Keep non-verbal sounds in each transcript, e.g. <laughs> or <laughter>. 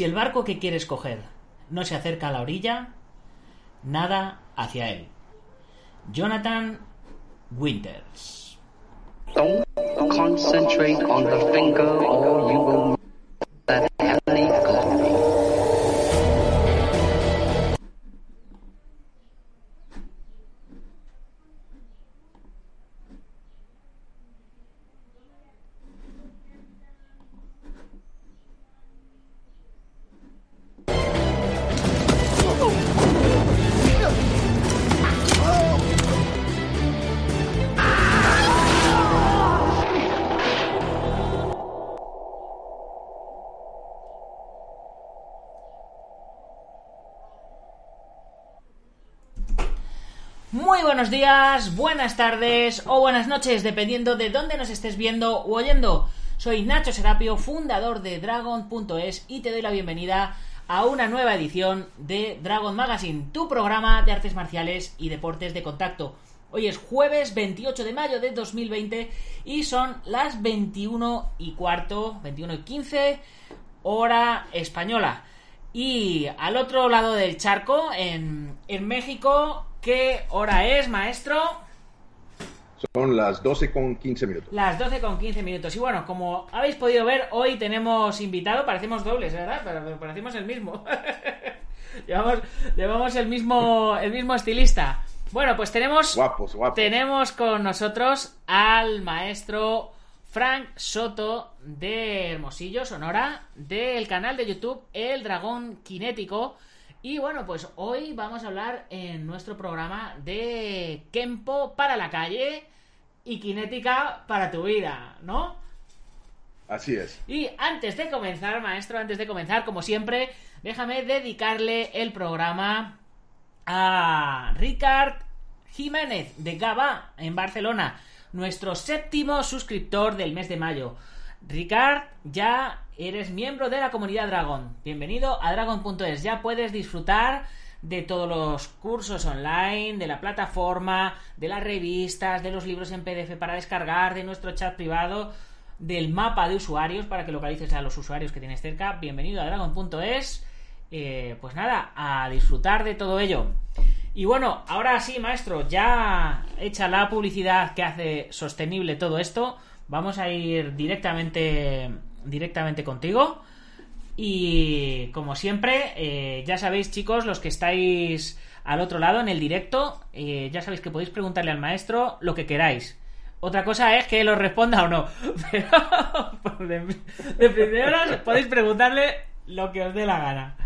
Si el barco que quieres coger no se acerca a la orilla, nada hacia él. Jonathan Winters. On the finger you will. Días, buenas tardes o buenas noches, dependiendo de dónde nos estés viendo u oyendo. Soy Nacho Serapio, fundador de Dragon.es y te doy la bienvenida a una nueva edición de Dragon Magazine, tu programa de artes marciales y deportes de contacto. Hoy es jueves 28 de mayo de 2020 y son las 21 y cuarto, 21 y 15, hora española. Y al otro lado del charco, en, en México, ¿qué hora es, maestro? Son las 12 con 15 minutos. Las 12 con 15 minutos. Y bueno, como habéis podido ver, hoy tenemos invitado, parecemos dobles, ¿verdad? Pero, parecemos el mismo. <laughs> llevamos, llevamos el mismo, el mismo estilista. Bueno, pues tenemos, Guapos, guapos. tenemos con nosotros al maestro Frank Soto de Hermosillo, Sonora, del canal de YouTube El Dragón Kinético. Y bueno, pues hoy vamos a hablar en nuestro programa de Kempo para la calle y Kinética para tu vida, ¿no? Así es. Y antes de comenzar, maestro, antes de comenzar, como siempre, déjame dedicarle el programa a Ricard Jiménez de Gaba en Barcelona, nuestro séptimo suscriptor del mes de mayo. Ricard, ya eres miembro de la comunidad Dragon. Bienvenido a Dragon.es. Ya puedes disfrutar de todos los cursos online, de la plataforma, de las revistas, de los libros en PDF para descargar, de nuestro chat privado, del mapa de usuarios para que localices a los usuarios que tienes cerca. Bienvenido a Dragon.es. Eh, pues nada, a disfrutar de todo ello. Y bueno, ahora sí, maestro, ya hecha la publicidad que hace sostenible todo esto, vamos a ir directamente, directamente contigo. Y como siempre, eh, ya sabéis, chicos, los que estáis al otro lado en el directo, eh, ya sabéis que podéis preguntarle al maestro lo que queráis. Otra cosa es que él os responda o no. <laughs> Pero de, de primeras podéis preguntarle lo que os dé la gana.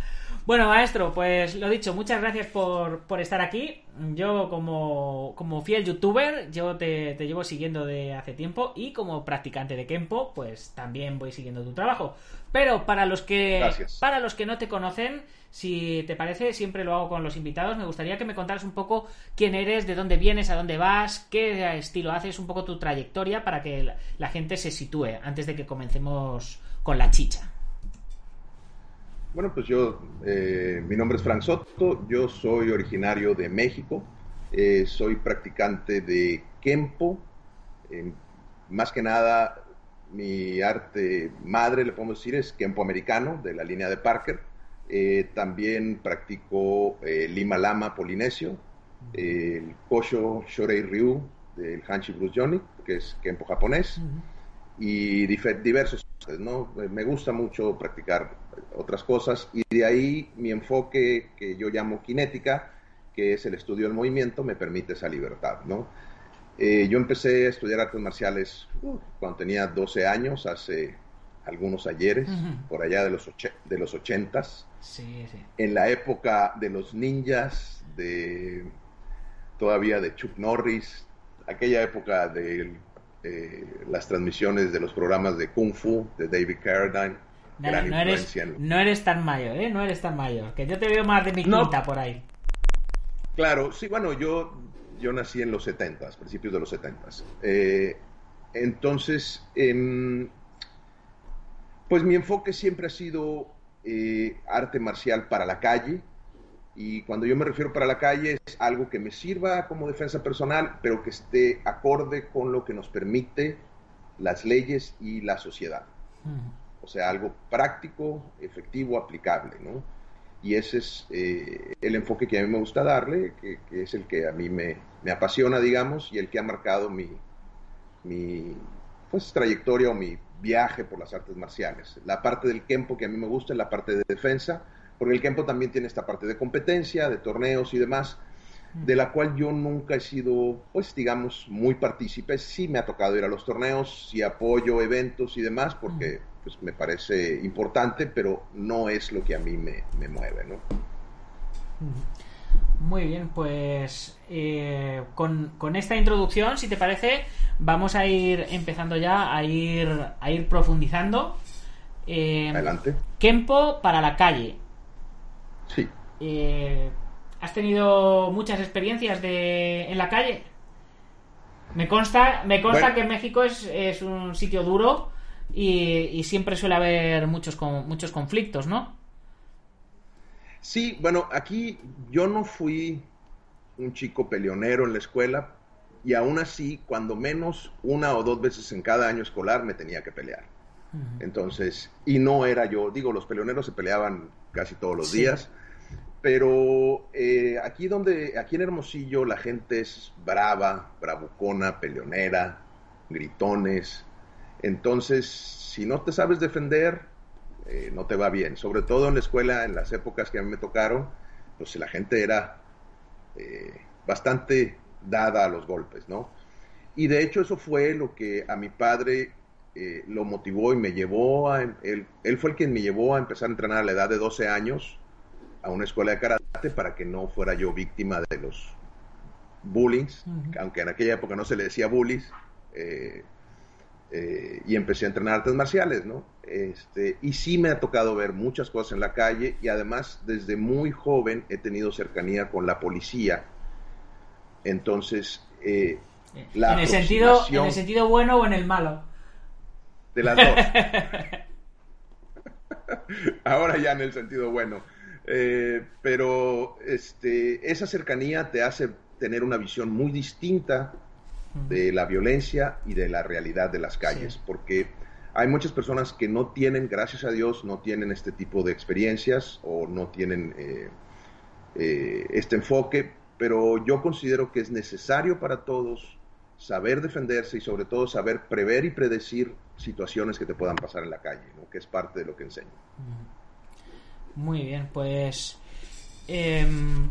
Bueno, maestro, pues lo dicho, muchas gracias por, por estar aquí. Yo como, como fiel youtuber, yo te, te, llevo siguiendo de hace tiempo y como practicante de Kempo, pues también voy siguiendo tu trabajo. Pero para los que Gracias. para los que no te conocen, si te parece, siempre lo hago con los invitados, me gustaría que me contaras un poco quién eres, de dónde vienes, a dónde vas, qué estilo haces, un poco tu trayectoria para que la, la gente se sitúe antes de que comencemos con la chicha. Bueno, pues yo, eh, mi nombre es Frank Soto, yo soy originario de México, eh, soy practicante de Kempo, eh, más que nada mi arte madre, le podemos decir, es Kempo americano, de la línea de Parker, Eh, también practico Lima Lama polinesio, el Kosho Shorei Ryu del Hanshi Bruce Johnny, que es Kempo japonés. Y diversos, ¿no? Me gusta mucho practicar otras cosas y de ahí mi enfoque que yo llamo kinética que es el estudio del movimiento, me permite esa libertad, ¿no? Eh, yo empecé a estudiar artes marciales uh, cuando tenía 12 años, hace algunos ayeres, por allá de los, de los 80s. Sí, sí. En la época de los ninjas, de todavía de Chuck Norris, aquella época de eh, las transmisiones de los programas de Kung Fu de David Carradine. No, no, eres, no, eres, tan mayor, ¿eh? No eres tan mayor. Que yo te veo más de mi quinta por ahí. Claro, sí, bueno, yo, yo nací en los 70, principios de los 70. Eh, entonces, em, pues mi enfoque siempre ha sido eh, arte marcial para la calle. Y cuando yo me refiero para la calle es algo que me sirva como defensa personal, pero que esté acorde con lo que nos permite las leyes y la sociedad. O sea, algo práctico, efectivo, aplicable, ¿no? Y ese es eh, el enfoque que a mí me gusta darle, que, es el que a mí me, me, apasiona, digamos, y el que ha marcado mi, mi pues, trayectoria o mi viaje por las artes marciales. La parte del Kempo que a mí me gusta es la parte de defensa, porque el Kempo también tiene esta parte de competencia, de torneos y demás, de la cual yo nunca he sido, pues digamos, muy partícipe. Sí me ha tocado ir a los torneos, sí apoyo eventos y demás, porque pues me parece importante, pero no es lo que a mí me, mueve, ¿no? Muy bien, pues eh, con, esta introducción, si te parece, vamos a ir empezando ya a ir, a ir profundizando. Eh, Adelante. Kempo para la calle. Sí. Eh, ¿Has tenido muchas experiencias de, en la calle? Me consta, me consta que México es, es un sitio duro y, siempre suele haber muchos, muchos conflictos, ¿no? Sí, bueno, aquí yo no fui un chico peleonero en la escuela y aún así, cuando menos una o dos veces en cada año escolar me tenía que pelear. Entonces, y no era yo, digo, los peleoneros se peleaban casi todos los días, pero eh, aquí donde, aquí en Hermosillo la gente es brava, bravucona, peleonera, gritones, entonces, si no te sabes defender, eh, no te va bien. Sobre todo en la escuela, en las épocas que a mí me tocaron, pues la gente era eh, bastante dada a los golpes, ¿no? Y de hecho eso fue lo que a mi padre eh, lo motivó y me llevó a... Él, él, fue el quien me llevó a empezar a entrenar a la edad de 12 años a una escuela de karate para que no fuera yo víctima de los bullings, aunque en aquella época no se le decía bullies, eh, y empecé a entrenar artes marciales, ¿no? Este, y sí me ha tocado ver muchas cosas en la calle y además desde muy joven he tenido cercanía con la policía. Entonces, eh, la ¿En, el sentido, ¿En el sentido bueno o en el malo? De las dos. <laughs> Ahora ya en el sentido bueno. Eh, pero este, esa cercanía te hace tener una visión muy distinta de la violencia y de la realidad de las calles, porque hay muchas personas que no tienen, gracias a Dios, no tienen este tipo de experiencias o no tienen eh, eh, este enfoque, pero yo considero que es necesario para todos saber defenderse y sobre todo saber prever y predecir situaciones que te puedan pasar en la calle, que es parte de lo que enseño. Muy bien, pues em,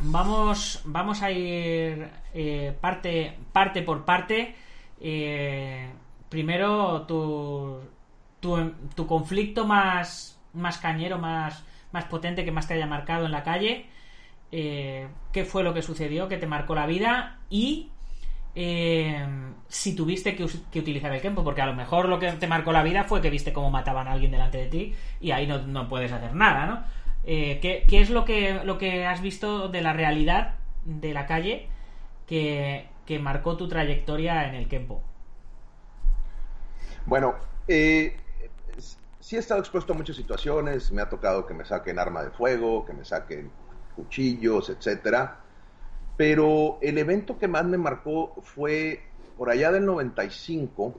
vamos, vamos a ir eh, parte, parte por parte. Eh, primero, tu, tu, conflicto más, más cañero, más, más potente que más te haya marcado en la calle. Eh, ¿Qué fue lo que sucedió que te marcó la vida? Y si tuviste que, utilizar el tiempo, porque a lo mejor lo que te marcó la vida fue que viste cómo mataban a alguien delante de ti y ahí no, no puedes hacer nada, ¿no? ¿qué, ¿qué, es lo que, lo que has visto de la realidad de la calle que, marcó tu trayectoria en el Kempo? Bueno, eh, sí he estado expuesto a muchas situaciones, me ha tocado que me saquen arma de fuego, que me saquen cuchillos, etcétera. Pero el evento que más me marcó fue por allá del 95.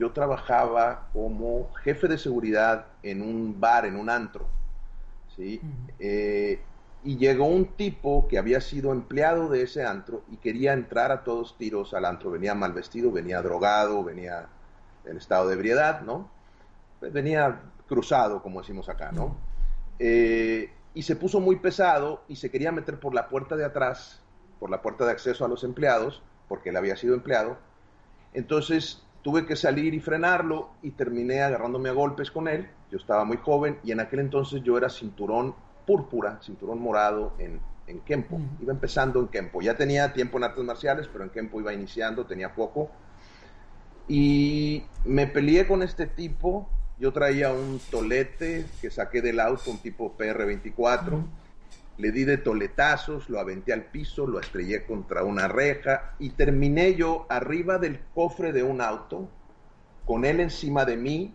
Yo trabajaba como jefe de seguridad en un bar, en un antro. ¿sí? y llegó un tipo que había sido empleado de ese antro y quería entrar a todos tiros al antro. Venía mal vestido, venía drogado, venía en estado de ebriedad, ¿no? Pues venía cruzado, como decimos acá, ¿no? Eh, y se puso muy pesado y se quería meter por la puerta de atrás, por la puerta de acceso a los empleados, porque él había sido empleado. Entonces tuve que salir y frenarlo y terminé agarrándome a golpes con él. Yo estaba muy joven y en aquel entonces yo era cinturón púrpura, cinturón morado en, en Kempo. Iba empezando en Kempo. Ya tenía tiempo en artes marciales, pero en Kempo iba iniciando, tenía poco. Y me peleé con este tipo. Yo traía un tolete que saqué del auto, un tipo PR24. Le di de toletazos, lo aventé al piso, lo estrellé contra una reja y terminé yo arriba del cofre de un auto, con él encima de mí,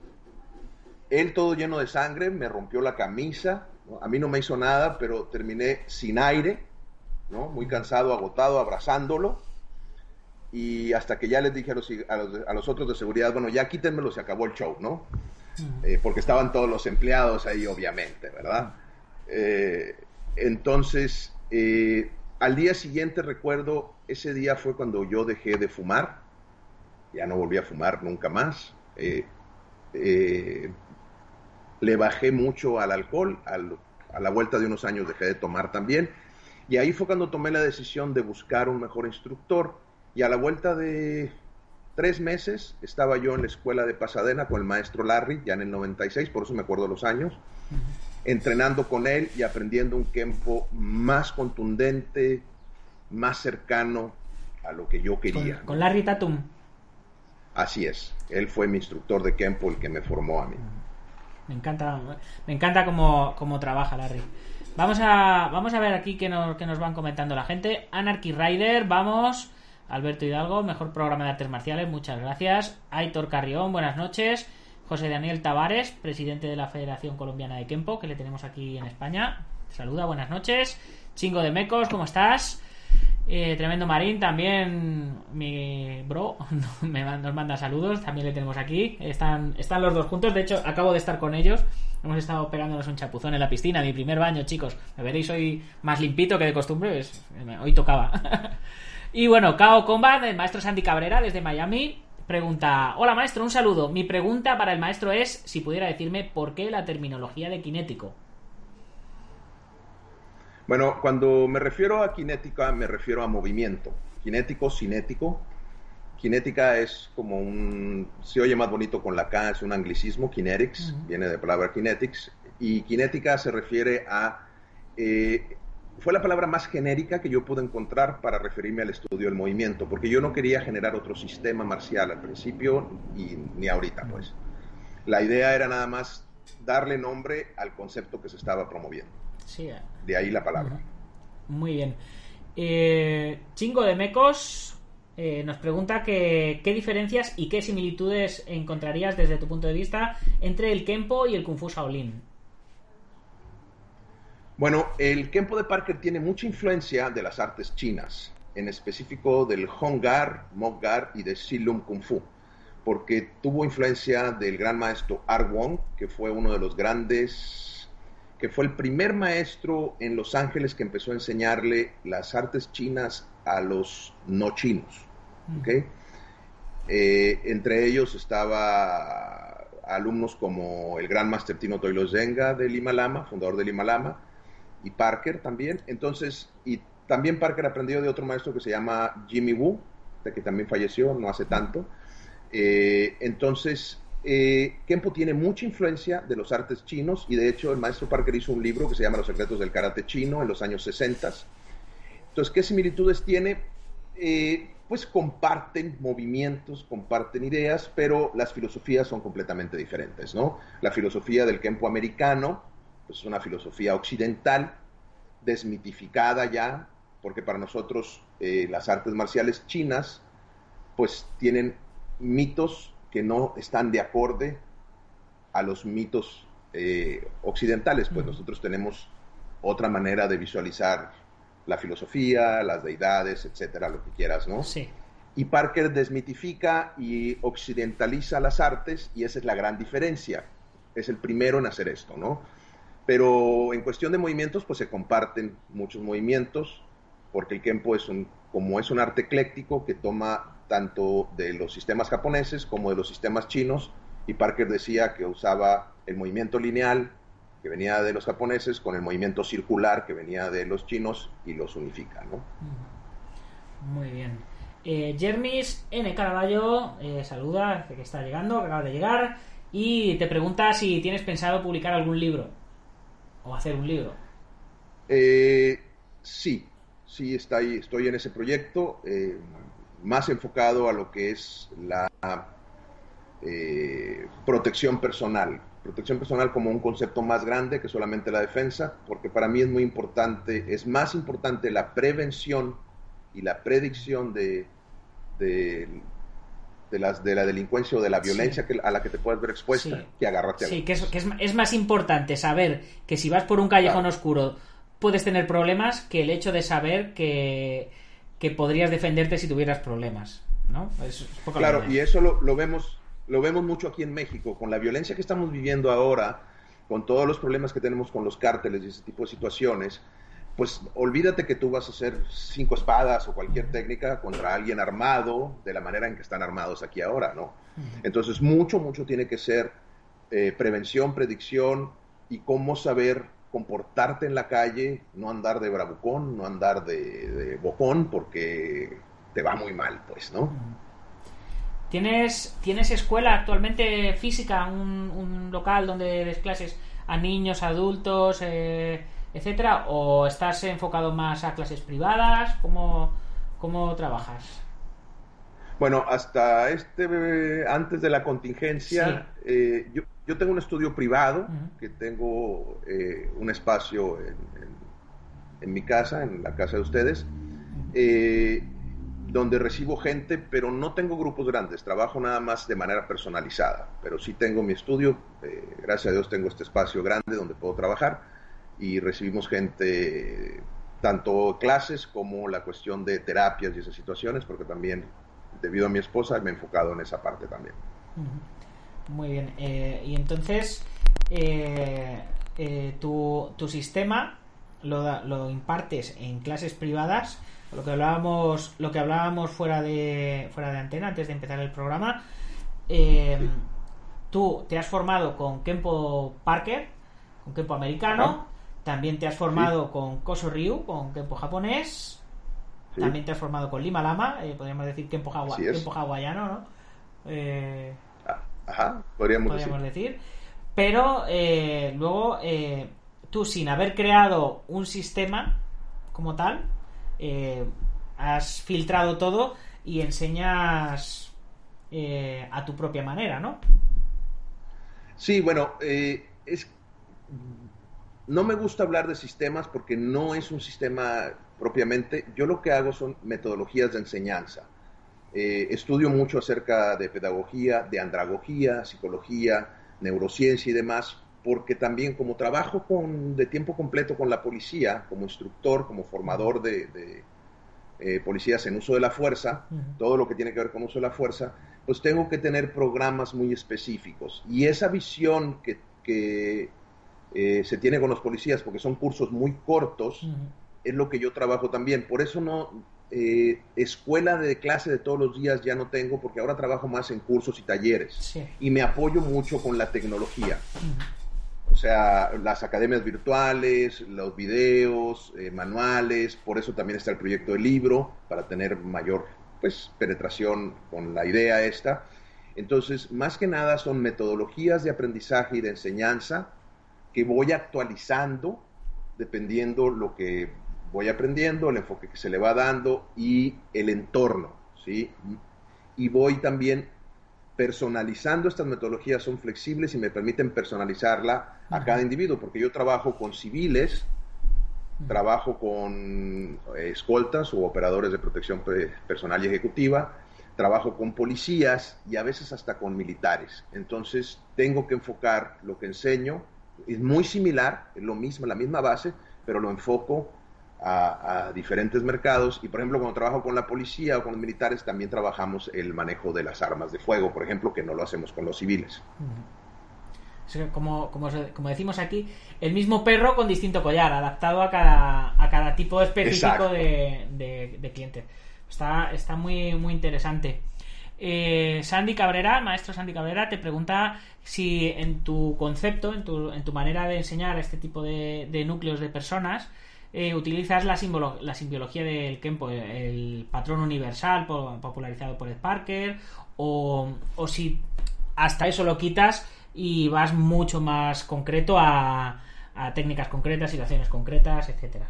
él todo lleno de sangre, me rompió la camisa, a mí no me hizo nada, pero terminé sin aire, ¿no? muy cansado, agotado, abrazándolo. Y hasta que ya les dije a los, a los, a los otros de seguridad, bueno, ya quítenmelo, se acabó el show, ¿no? Eh, porque estaban todos los empleados ahí, obviamente, ¿verdad? Eh, entonces, eh, al día siguiente recuerdo, ese día fue cuando yo dejé de fumar, ya no volví a fumar nunca más. Eh, eh, le bajé mucho al alcohol, al, a la vuelta de unos años dejé de tomar también, y ahí fue cuando tomé la decisión de buscar un mejor instructor, y a la vuelta de tres meses estaba yo en la escuela de Pasadena con el maestro Larry, ya en el 96, por eso me acuerdo los años, entrenando con él y aprendiendo un Kempo más contundente, más cercano a lo que yo quería. Con, con Larry Tatum. Así es, él fue mi instructor de Kempo, el que me formó a mí. Me encanta, me encanta cómo, cómo trabaja Larry. Vamos a, vamos a ver aquí que nos, que nos van comentando la gente. Anarchy Rider, vamos. Alberto Hidalgo, mejor programa de artes marciales, muchas gracias. Aitor Carrión, buenas noches. José Daniel Tavares, presidente de la Federación Colombiana de Kempo, que le tenemos aquí en España. Saluda, buenas noches. Chingo de Mecos, ¿cómo estás? Eh, Tremendo Marín, también mi bro <laughs> me nos manda saludos, también le tenemos aquí. Están, están los dos juntos, de hecho acabo de estar con ellos. Hemos estado pegándonos un chapuzón en la piscina, mi primer baño, chicos. Me veréis hoy más limpito que de costumbre, es- hoy tocaba. <laughs> y bueno, Kao Combat, el maestro Sandy Cabrera desde Miami, pregunta: Hola maestro, un saludo. Mi pregunta para el maestro es si pudiera decirme por qué la terminología de kinético. Bueno, cuando me refiero a cinética, me refiero a movimiento. Cinético, cinético. Cinética es como un. Se oye más bonito con la K, es un anglicismo. Kinetics, viene de la palabra kinetics. Y cinética se refiere a. eh, fue la palabra más genérica que yo pude encontrar para referirme al estudio del movimiento, porque yo no quería generar otro sistema marcial al principio y ni ahorita, pues. La idea era nada más darle nombre al concepto que se estaba promoviendo. Sí, eh. De ahí la palabra. Muy bien. Eh, Chingo de Mecos eh, nos pregunta que, qué diferencias y qué similitudes encontrarías desde tu punto de vista entre el Kempo y el Kung Fu Shaolin. Bueno, el Kempo de Parker tiene mucha influencia de las artes chinas, en específico del Honggar, Moggar y de Silum Kung Fu, porque tuvo influencia del gran maestro Ar Wong, que fue uno de los grandes, que fue el primer maestro en Los Ángeles que empezó a enseñarle las artes chinas a los no chinos. ¿ok? Eh, entre ellos estaba alumnos como el gran master Tino Toilo Zenga del Lima Lama, fundador del Lima Lama, y Parker también. Entonces, y también Parker aprendió de otro maestro que se llama Jimmy Wu, de que también falleció no hace tanto. Eh, entonces, eh, Kempo tiene mucha influencia de los artes chinos y de hecho el maestro Parker hizo un libro que se llama Los secretos del karate chino en los años 60. Entonces, ¿qué similitudes tiene? Eh, pues comparten movimientos, comparten ideas, pero las filosofías son completamente diferentes, ¿no? La filosofía del Kempo americano, pues es una filosofía occidental, desmitificada ya, porque para nosotros eh, las artes marciales chinas, pues tienen mitos que no están de acorde a los mitos eh, occidentales, pues nosotros tenemos otra manera de visualizar la filosofía, las deidades, etcétera, lo que quieras, ¿no? Sí. Y Parker desmitifica y occidentaliza las artes y esa es la gran diferencia. Es el primero en hacer esto, ¿no? Pero en cuestión de movimientos, pues se comparten muchos movimientos, porque el Kempo es un, como es un arte ecléctico que toma tanto de los sistemas japoneses como de los sistemas chinos, y Parker decía que usaba el movimiento lineal, que venía de los japoneses, con el movimiento circular que venía de los chinos y los unifica. ¿no? Muy bien. Eh, Jermis N. Caraballo eh, saluda, que está llegando, que acaba de llegar, y te pregunta si tienes pensado publicar algún libro o hacer un libro. Eh, sí, sí estoy en ese proyecto, eh, más enfocado a lo que es la eh, protección personal. Protección personal como un concepto más grande que solamente la defensa, porque para mí es muy importante, es más importante la prevención y la predicción de, de, de las, de la delincuencia o de la violencia que, a la que te puedes ver expuesta Sí. que agarrarte a Sí, que, es, que es, es más importante saber que si vas por un callejón Claro. oscuro puedes tener problemas que el hecho de saber que, que podrías defenderte si tuvieras problemas. ¿no? Es, Claro, y eso lo, lo vemos lo vemos mucho aquí en México, con la violencia que estamos viviendo ahora, con todos los problemas que tenemos con los cárteles y ese tipo de situaciones, pues olvídate que tú vas a hacer cinco espadas o cualquier técnica contra alguien armado de la manera en que están armados aquí ahora, ¿no? Entonces mucho, mucho tiene que ser eh, prevención, predicción y cómo saber comportarte en la calle, no andar de bravucón, no andar de, de bocón, porque te va muy mal, pues, ¿no? ¿Tienes, ¿Tienes escuela actualmente física, un, un local donde des clases a niños, adultos, eh, etcétera? ¿O estás enfocado más a clases privadas? ¿Cómo, cómo trabajas? Bueno, hasta este, antes de la contingencia, eh, yo, yo tengo un estudio privado, que tengo eh, un espacio en, en- en mi casa, en la casa de ustedes, eh, donde recibo gente, pero no tengo grupos grandes, trabajo nada más de manera personalizada, pero sí tengo mi estudio, eh, gracias a Dios tengo este espacio grande donde puedo trabajar y recibimos gente, tanto clases como la cuestión de terapias y esas situaciones, porque también, debido a mi esposa, me he enfocado en esa parte también. Muy bien. eh, y entonces, eh, eh, tu, tu sistema lo, lo impartes en clases privadas. Lo que hablábamos, lo que hablábamos fuera de fuera de antena antes de empezar el programa. Sí. Tú te has formado con Kempo Parker, con Kempo americano. También te has formado con Koso Ryu, con Kempo japonés. ¿sí? También te has formado con Lima Lama, eh, podríamos decir Kempo, hawa-. Kempo hawaiano, ¿no? Eh, Ah, Ajá, podríamos, podríamos decir. decir. Pero eh, luego tú, sin haber creado un sistema como tal, has filtrado todo y enseñas a tu propia manera, ¿no? Sí, bueno, es no me gusta hablar de sistemas porque no es un sistema propiamente. Yo lo que hago son metodologías de enseñanza. Eh, estudio mucho acerca de pedagogía, de andragogía, psicología, neurociencia y demás, porque también como trabajo con, de tiempo completo con la policía, como instructor, como formador de, de, eh, policías en uso de la fuerza, todo lo que tiene que ver con uso de la fuerza, pues tengo que tener programas muy específicos. Y esa visión que, que eh, se tiene con los policías, porque son cursos muy cortos, es lo que yo trabajo también. Por eso no, eh, escuela de clase de todos los días ya no tengo, porque ahora trabajo más en cursos y talleres. Sí. Y me apoyo mucho con la tecnología. O sea, las academias virtuales, los videos, eh, manuales, por eso también está el proyecto del libro, para tener mayor pues, penetración con la idea esta. Entonces, más que nada son metodologías de aprendizaje y de enseñanza que voy actualizando dependiendo lo que voy aprendiendo, el enfoque que se le va dando y el entorno, ¿sí? Y voy también personalizando estas metodologías, son flexibles y me permiten personalizarla a cada individuo, porque yo trabajo con civiles, trabajo con escoltas o operadores de protección pe- personal y ejecutiva, trabajo con policías y a veces hasta con militares. Entonces tengo que enfocar lo que enseño, es muy similar, es lo mismo, la misma base, pero lo enfoco a, a diferentes mercados y por ejemplo cuando trabajo con la policía o con los militares también trabajamos el manejo de las armas de fuego, por ejemplo, que no lo hacemos con los civiles. Como, como, como decimos aquí, el mismo perro con distinto collar, adaptado a cada, a cada tipo específico de, de- de cliente. Está, está muy, muy interesante. Eh, Sandy Cabrera, maestro Sandy Cabrera, te pregunta si en tu concepto, en tu, en tu manera de enseñar este tipo de, núcleos de personas, eh, utilizas la, la simbiología del Kempo, el patrón universal popularizado por Ed Parker, o, o si hasta eso lo quitas y vas mucho más concreto a, a técnicas concretas, situaciones concretas, etcétera.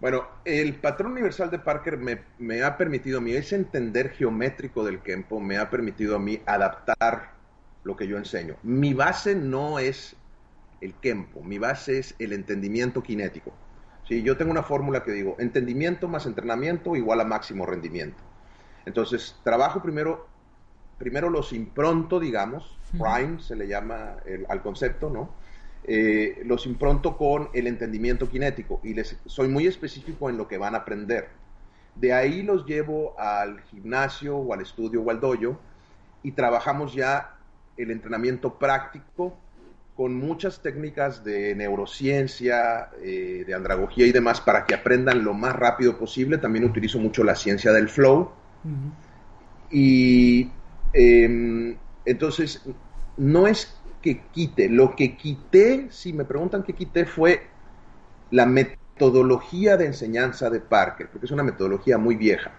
Bueno, el patrón universal de Parker me, ha permitido a mí, ese entender geométrico del Kempo me ha permitido a mí adaptar lo que yo enseño. Mi base no es el Kempo, mi base es el entendimiento cinético. ¿Sí? Yo tengo una fórmula que digo, entendimiento más entrenamiento igual a máximo rendimiento. Entonces, trabajo primero, primero los impronto, digamos, prime se le llama al concepto, ¿no? Eh, los impronto con el entendimiento cinético y les soy muy específico en lo que van a aprender. De ahí los llevo al gimnasio o al estudio o al dojo y trabajamos ya el entrenamiento práctico con muchas técnicas de neurociencia, eh, de andragogía y demás para que aprendan lo más rápido posible. También utilizo mucho la ciencia del flow. Y em, entonces, no es que quite. Lo que quité, si me preguntan qué quité, fue la metodología de enseñanza de Parker, porque es una metodología muy vieja,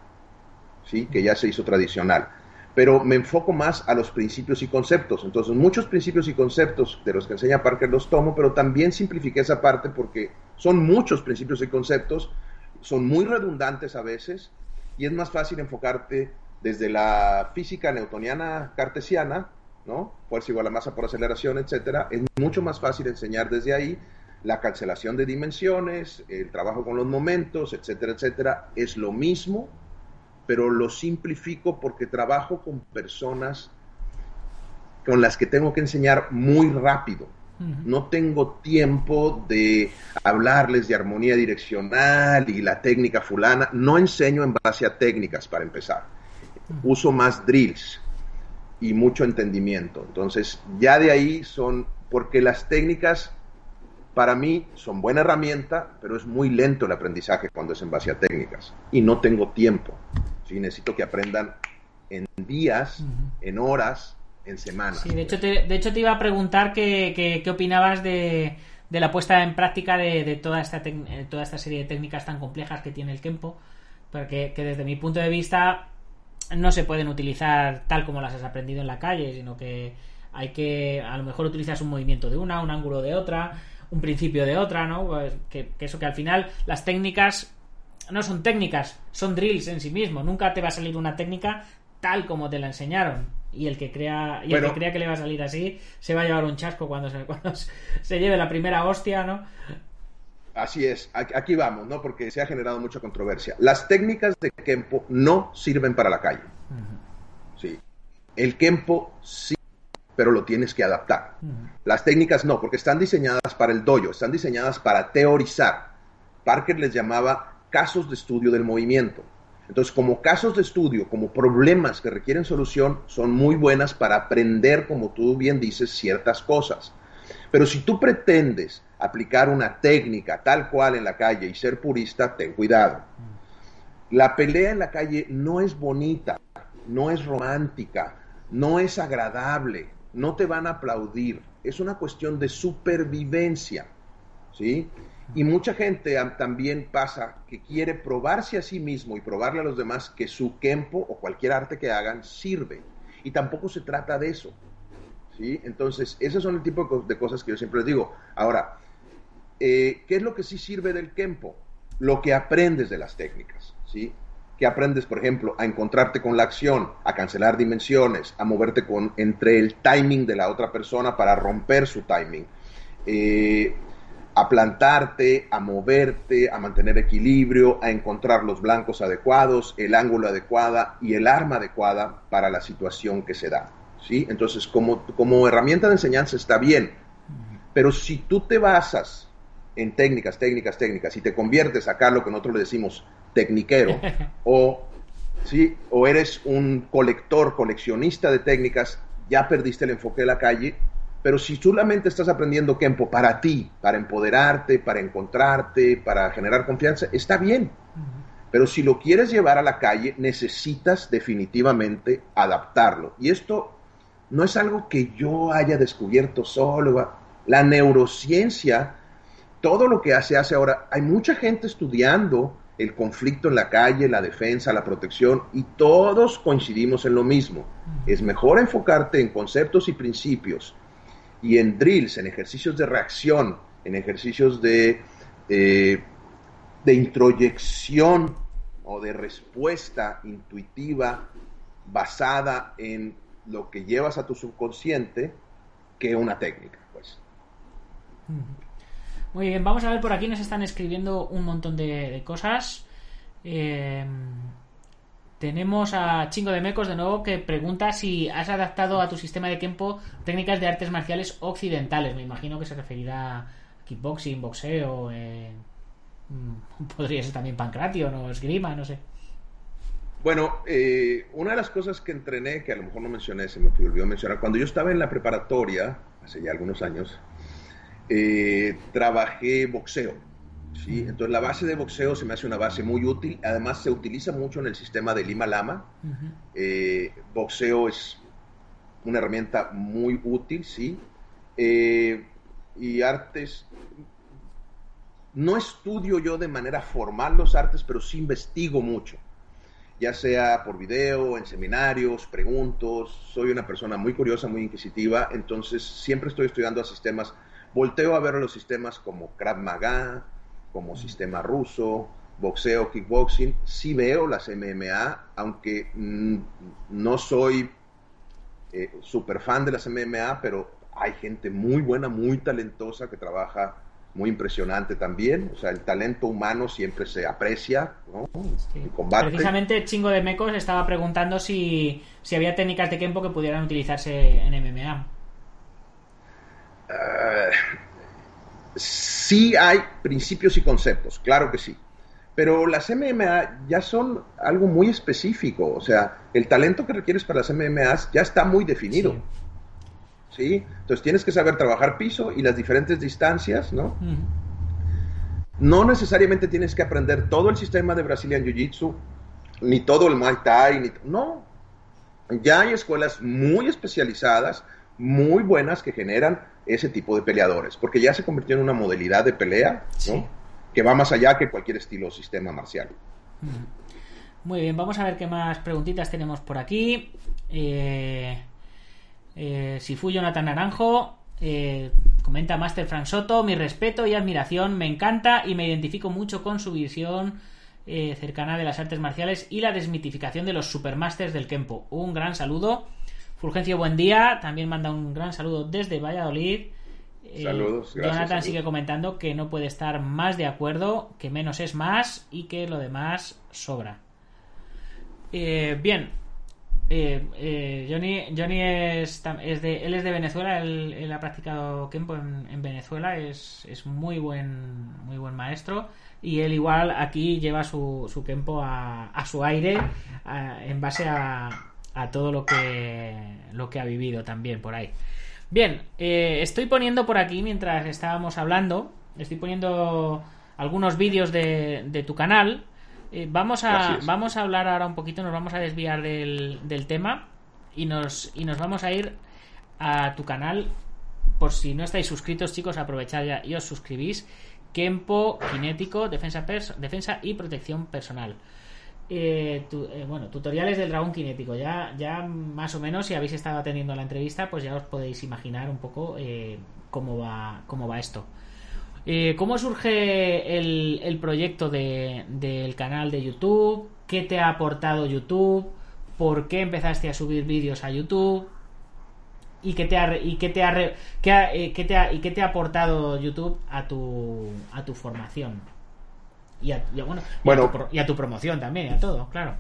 ¿sí? que ya se hizo tradicional. Pero me enfoco más a los principios y conceptos. Entonces, muchos principios y conceptos de los que enseña Parker los tomo, pero también simplifiqué esa parte porque son muchos principios y conceptos, son muy redundantes a veces, y es más fácil enfocarte desde la física newtoniana cartesiana ¿no? Fuerza igual a masa por aceleración, etcétera. Es mucho más fácil enseñar desde ahí la cancelación de dimensiones, el trabajo con los momentos, etcétera, etcétera. Es lo mismo, pero lo simplifico porque trabajo con personas con las que tengo que enseñar muy rápido. No tengo tiempo de hablarles de armonía direccional y la técnica fulana. No enseño en base a técnicas para empezar. Uso más drills y mucho entendimiento. Entonces, ya de ahí son, porque las técnicas para mí son buena herramienta, pero es muy lento el aprendizaje cuando es en base a técnicas y no tengo tiempo. ¿sí? Necesito que aprendan en días, en horas, en semanas. Sí, de hecho te, de hecho te iba a preguntar qué, qué, opinabas de, de, la puesta en práctica de, de toda, esta toda esta serie de técnicas tan complejas que tiene el Kempo, porque que desde mi punto de vista no se pueden utilizar tal como las has aprendido en la calle, sino que hay que, a lo mejor utilizas un movimiento de una, un ángulo de otra, un principio de otra, ¿no? Pues que, eso que al final las técnicas no son técnicas, son drills en sí mismo. Nunca te va a salir una técnica tal como te la enseñaron. Y el que crea, y el que crea que le va a salir así, se va a llevar un chasco cuando se, <laughs> cuando se lleve la primera hostia, ¿no? Así es, aquí vamos, ¿no? Porque se ha generado mucha controversia. Las técnicas de Kempo no sirven para la calle. Sí. El Kempo sí, pero lo tienes que adaptar. Las técnicas no, porque están diseñadas para el dojo, están diseñadas para teorizar. Parker les llamaba casos de estudio del movimiento. Entonces, como casos de estudio, como problemas que requieren solución, son muy buenas para aprender, como tú bien dices, ciertas cosas. Pero si tú pretendes aplicar una técnica tal cual en la calle y ser purista, ten cuidado. La pelea en la calle no es bonita, no es romántica, no es agradable, no te van a aplaudir. Es una cuestión de supervivencia. ¿Sí? Y mucha gente también pasa que quiere probarse a sí mismo y probarle a los demás que su kempo o cualquier arte que hagan sirve. Y tampoco se trata de eso. ¿sí? Entonces, esos son el tipo de cosas que yo siempre les digo. Ahora, eh, ¿qué es lo que sí sirve del Kempo? Lo que aprendes de las técnicas, ¿sí? Que aprendes, por ejemplo, a encontrarte con la acción, a cancelar dimensiones, a moverte con, entre el timing de la otra persona para romper su timing, eh, a plantarte, a moverte, a mantener equilibrio, a encontrar los blancos adecuados, el ángulo adecuado y el arma adecuada para la situación que se da. ¿sí? Entonces, como, como herramienta de enseñanza está bien, pero si tú te basas en técnicas, técnicas, técnicas y te conviertes acá lo que nosotros le decimos tecniquero <laughs> o, ¿sí? o eres un colector, coleccionista de técnicas, ya perdiste el enfoque de la calle, pero si solamente estás aprendiendo Kempo para ti, para empoderarte, para encontrarte, para generar confianza, está bien. Pero si lo quieres llevar a la calle, necesitas definitivamente adaptarlo. Y esto no es algo que yo haya descubierto solo. La neurociencia, todo lo que se hace ahora, hay mucha gente estudiando el conflicto en la calle, la defensa, la protección, y todos coincidimos en lo mismo. Es mejor enfocarte en conceptos y principios y en drills, en ejercicios de reacción, en ejercicios de, eh, de introyección o de respuesta intuitiva basada en lo que llevas a tu subconsciente que una técnica, pues. Muy bien, vamos a ver por aquí nos están escribiendo un montón de, cosas. Eh, tenemos a Chingo de Mecos de nuevo que pregunta si has adaptado a tu sistema de tiempo técnicas de artes marciales occidentales. Me imagino que se referirá a kickboxing, boxeo, eh, mm, <laughs> podría ser también pancratio, no esgrima, no sé. Bueno, eh, una de las cosas que entrené, que a lo mejor no mencioné, se me olvidó mencionar, cuando yo estaba en la preparatoria, hace ya algunos años, eh, trabajé boxeo. ¿sí? Entonces la base de boxeo se me hace una base muy útil. Además se utiliza mucho en el sistema de Lima Lama. Eh, boxeo es una herramienta muy útil, ¿sí? Eh, y artes... No estudio yo de manera formal los artes, pero sí investigo mucho ya sea por video, en seminarios, preguntos. Soy una persona muy curiosa, muy inquisitiva, entonces siempre estoy estudiando a sistemas volteo a ver los sistemas como Krav Maga, como sistema ruso, boxeo, kickboxing, sí veo las MMA, aunque mm, no soy eh, super fan de las MMA, pero hay gente muy buena, muy talentosa que trabaja muy impresionante también. O sea, el talento humano siempre se aprecia, ¿no? combate. Precisamente Chingo de Mecos estaba preguntando si, si había técnicas de Kempo que pudieran utilizarse en MMA. Eh, sí hay principios y conceptos, claro que sí. Pero las MMA ya son algo muy específico. O sea, el talento que requieres para las MMAs ya está muy definido. Sí. Entonces tienes que saber trabajar piso y las diferentes distancias, ¿no? No necesariamente tienes que aprender todo el sistema de Brazilian Jiu-Jitsu, ni todo el Muay Thai, ni... no. Ya hay escuelas muy especializadas, muy buenas que generan ese tipo de peleadores, porque ya se convirtió en una modalidad de pelea que va más allá que cualquier estilo o sistema marcial. Muy bien, vamos a ver qué más preguntitas tenemos por aquí. Eh, eh, si fui Jonathan Naranjo, eh, comenta Master Frank Soto, mi respeto y admiración, me encanta y me identifico mucho con su visión cercana de las artes marciales y la desmitificación de los supermasters del Kempo. Un gran saludo. Fulgencio, buen día. También manda un gran saludo desde Valladolid. Eh, saludos, Jonathan sigue comentando que no puede estar más de acuerdo, que menos es más y que lo demás sobra. Eh, bien, eh, Johnny, Johnny es, de, él es de Venezuela, él, ha practicado Kempo en, Venezuela, es, es, muy buen muy buen maestro y él igual aquí lleva su, su Kempo a, a su aire en base a, a todo lo que, lo que ha vivido también por ahí. Bien, eh, estoy poniendo por aquí mientras estábamos hablando, estoy poniendo algunos vídeos de, tu canal. Eh, vamos, a, vamos a hablar ahora un poquito, nos vamos a desviar del, del tema y nos, y nos vamos a ir a tu canal. Por si no estáis suscritos, chicos, aprovechad ya y os suscribís. Kempo Kinético, defensa, defensa y protección personal. Eh, eh, bueno, tutoriales del dragón kinético. Ya, ya más o menos, si habéis estado atendiendo la entrevista, pues ya os podéis imaginar un poco eh, cómo, va, cómo va esto. ¿Cómo surge el, proyecto del canal de YouTube? ¿Qué te ha aportado YouTube? ¿Por qué empezaste a subir vídeos a YouTube? ¿Y qué te ha, y qué te ha, qué te ha, y qué te ha aportado YouTube a tu, a tu formación? Y a, bueno, y, a tu, promoción también, y a todo, claro.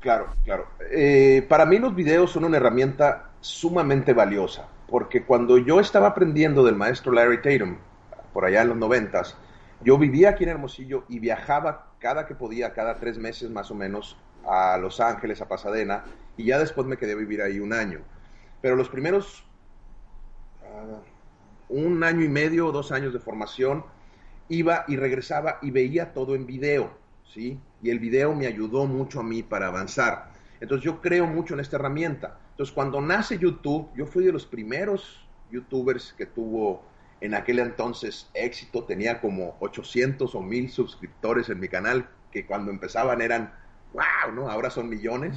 Claro, claro. Eh, para mí los videos son una herramienta sumamente valiosa, porque cuando yo estaba aprendiendo del maestro Larry Tatum, por allá en los noventas, yo vivía aquí en Hermosillo y viajaba cada que podía, cada tres meses más o menos, a Los Ángeles, a Pasadena, y ya después me quedé a vivir ahí un año. Pero los primeros ah, un año y medio o dos años de formación iba y regresaba y veía todo en video. ¿sí? Y el video me ayudó mucho a mí para avanzar. Entonces yo creo mucho en esta herramienta. Entonces cuando nace YouTube, yo fui de los primeros youtubers que tuvo en aquel entonces éxito, tenía como 800 o 1000 suscriptores en mi canal, que cuando empezaban eran, wow, ¿no? Ahora son millones.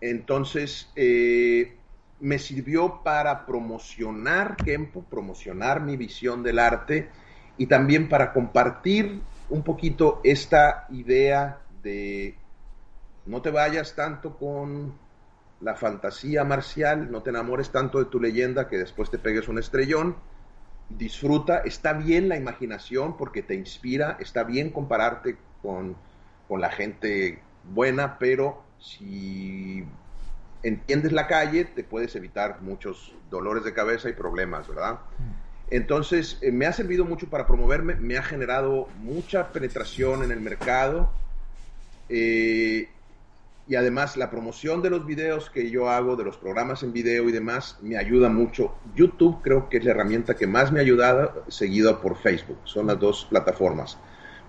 Entonces, eh, me sirvió para promocionar Kempo, promocionar mi visión del arte y también para compartir un poquito esta idea de no te vayas tanto con la fantasía marcial, no te enamores tanto de tu leyenda que después te pegues un estrellón, disfruta, está bien la imaginación porque te inspira, está bien compararte con, con la gente buena, pero si entiendes la calle, te puedes evitar muchos dolores de cabeza y problemas, ¿verdad? Entonces, eh, me ha servido mucho para promoverme, me ha generado mucha penetración en el mercado eh, y además la promoción de los videos que yo hago, de los programas en video y demás, me ayuda mucho. YouTube creo que es la herramienta que más me ha ayudado, seguida por Facebook, son las dos plataformas.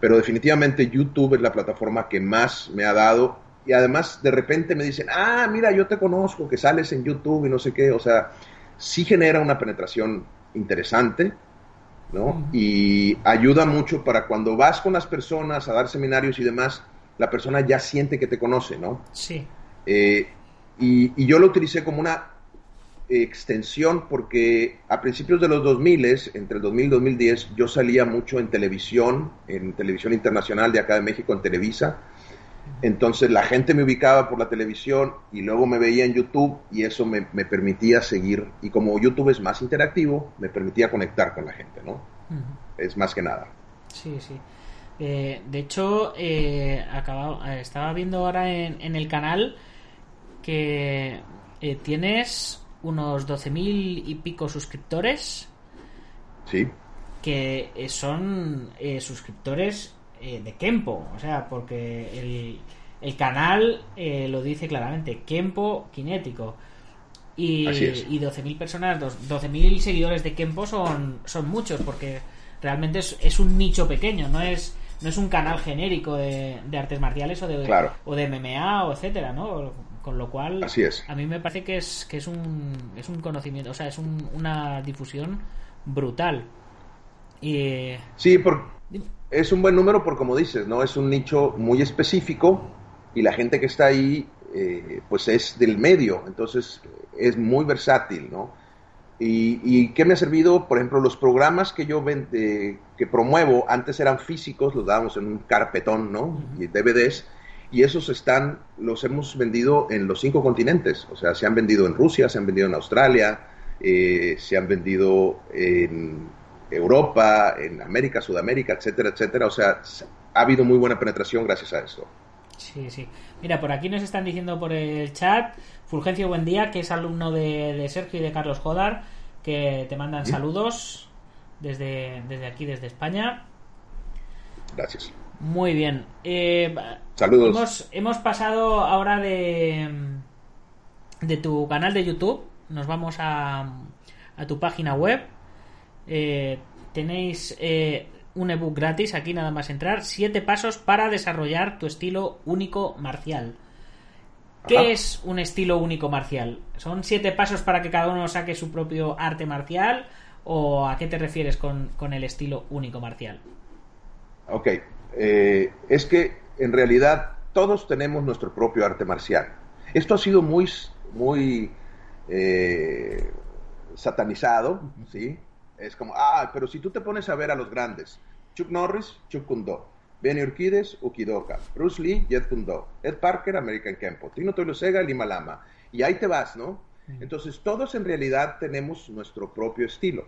Pero definitivamente YouTube es la plataforma que más me ha dado y además de repente me dicen, ah, mira, yo te conozco, que sales en YouTube y no sé qué, o sea, sí genera una penetración interesante, ¿no? Y ayuda mucho para cuando vas con las personas a dar seminarios y demás, la persona ya siente que te conoce, ¿no? Sí. Eh, y, yo lo utilicé como una extensión porque a principios de los 2000, entre el 2000 y 2010, yo salía mucho en televisión, en televisión internacional de acá de México, en Televisa, entonces la gente me ubicaba por la televisión y luego me veía en YouTube y eso me, permitía seguir. Y como YouTube es más interactivo, me permitía conectar con la gente, ¿no? Es más que nada. Sí, sí. Eh, de hecho, eh, eh, estaba viendo ahora en, el canal que tienes unos 12.000 y pico suscriptores. Sí. Que son suscriptores eh, de Kempo, o sea, porque el, canal eh, lo dice claramente, Kempo kinético. Y, y 12.000 personas, 12.000 seguidores de Kempo son, son muchos, porque realmente es, un nicho pequeño, no es no es un canal genérico de, artes marciales o de, o de MMA o etcétera, ¿no? Con lo cual, Así es. a mí me parece que es, que es, un, es un conocimiento, o sea, es una difusión brutal. Y... Sí, por, es un buen número por como dices, ¿no? Es un nicho muy específico y la gente que está ahí, eh, pues es del medio, entonces es muy versátil, ¿no? Y, y, qué me ha servido? Por ejemplo, los programas que yo que promuevo antes eran físicos, los dábamos en un carpetón, ¿no? Y DVDs, y esos están, los hemos vendido en los cinco continentes, o sea, se han vendido en Rusia, se han vendido en Australia, eh, se han vendido en Europa, en América, Sudamérica, etcétera, etcétera. O sea, ha habido muy buena penetración gracias a esto. Sí, sí. Mira, por aquí nos están diciendo por el chat, Fulgencio Buen Día, que es alumno de, Sergio y de Carlos Jodar, que te mandan saludos desde, desde aquí, desde España. Gracias. Muy bien. Eh, saludos. Hemos, hemos pasado ahora de, de tu canal de YouTube, nos vamos a, a tu página web eh, tenéis eh, un ebook gratis, aquí nada más entrar, siete pasos para desarrollar tu estilo único marcial. ¿Qué es un estilo único marcial? ¿Son siete pasos para que cada uno saque su propio arte marcial? ¿O a qué te refieres con, el estilo único marcial? Ok, eh, es que en realidad todos tenemos nuestro propio arte marcial. Esto ha sido muy, muy satanizado, ¿sí? Es como, ah, pero si tú te pones a ver a los grandes, Chuck Norris, Chuck Kundo, Benny Urquides, Ukidoka, Bruce Lee, Jet Kundo, Ed Parker, American Kempo, Tino Sega, Lima Lama, y ahí te vas, ¿no? Entonces, todos en realidad tenemos nuestro propio estilo,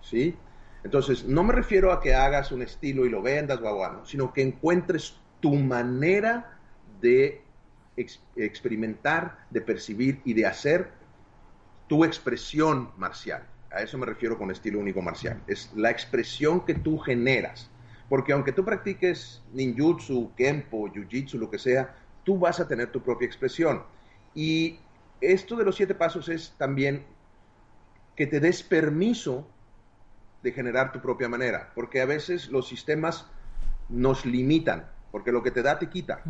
¿sí? Entonces, no me refiero a que hagas un estilo y lo vendas, guau, sino que encuentres tu manera de experimentar, de percibir y de hacer tu expresión marcial. A eso me refiero con estilo único marcial. Es la expresión que tú generas. Porque aunque tú practiques ninjutsu, kempo, jiu-jitsu, lo que sea, tú vas a tener tu propia expresión. Y esto de los siete pasos es también que te des permiso de generar tu propia manera, porque a veces los sistemas nos limitan, porque lo que te da te quita,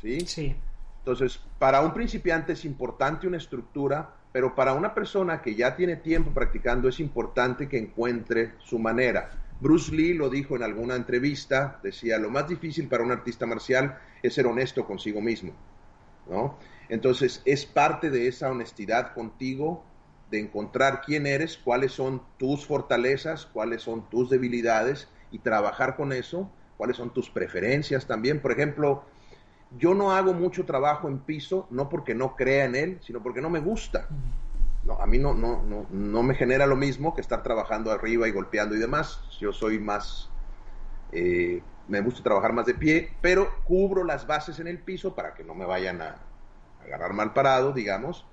¿sí? Sí. Entonces, para un principiante es importante una estructura, pero para una persona que ya tiene tiempo practicando es importante que encuentre su manera. Bruce Lee lo dijo en alguna entrevista, decía, lo más difícil para un artista marcial es ser honesto consigo mismo, ¿no? Entonces, es parte de esa honestidad contigo, de encontrar quién eres, cuáles son tus fortalezas, cuáles son tus debilidades y trabajar con eso, cuáles son tus preferencias también. Por ejemplo, yo no hago mucho trabajo en piso, no porque no crea en él, sino porque no me gusta. No, a mí no, no, no, no me genera lo mismo que estar trabajando arriba y golpeando y demás. Yo soy más, eh, me gusta trabajar más de pie, pero cubro las bases en el piso para que no me vayan a, a agarrar mal parado, digamos.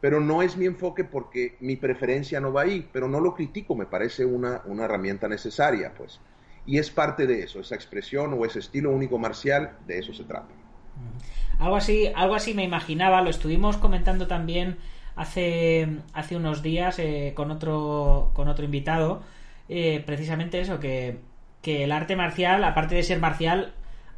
Pero no es mi enfoque porque mi preferencia no va ahí, pero no lo critico, me parece una, una herramienta necesaria, pues. Y es parte de eso, esa expresión o ese estilo único marcial, de eso se trata. Algo así, algo así me imaginaba, lo estuvimos comentando también hace, hace unos días eh, con, otro, con otro invitado, eh, precisamente eso, que, que el arte marcial, aparte de ser marcial,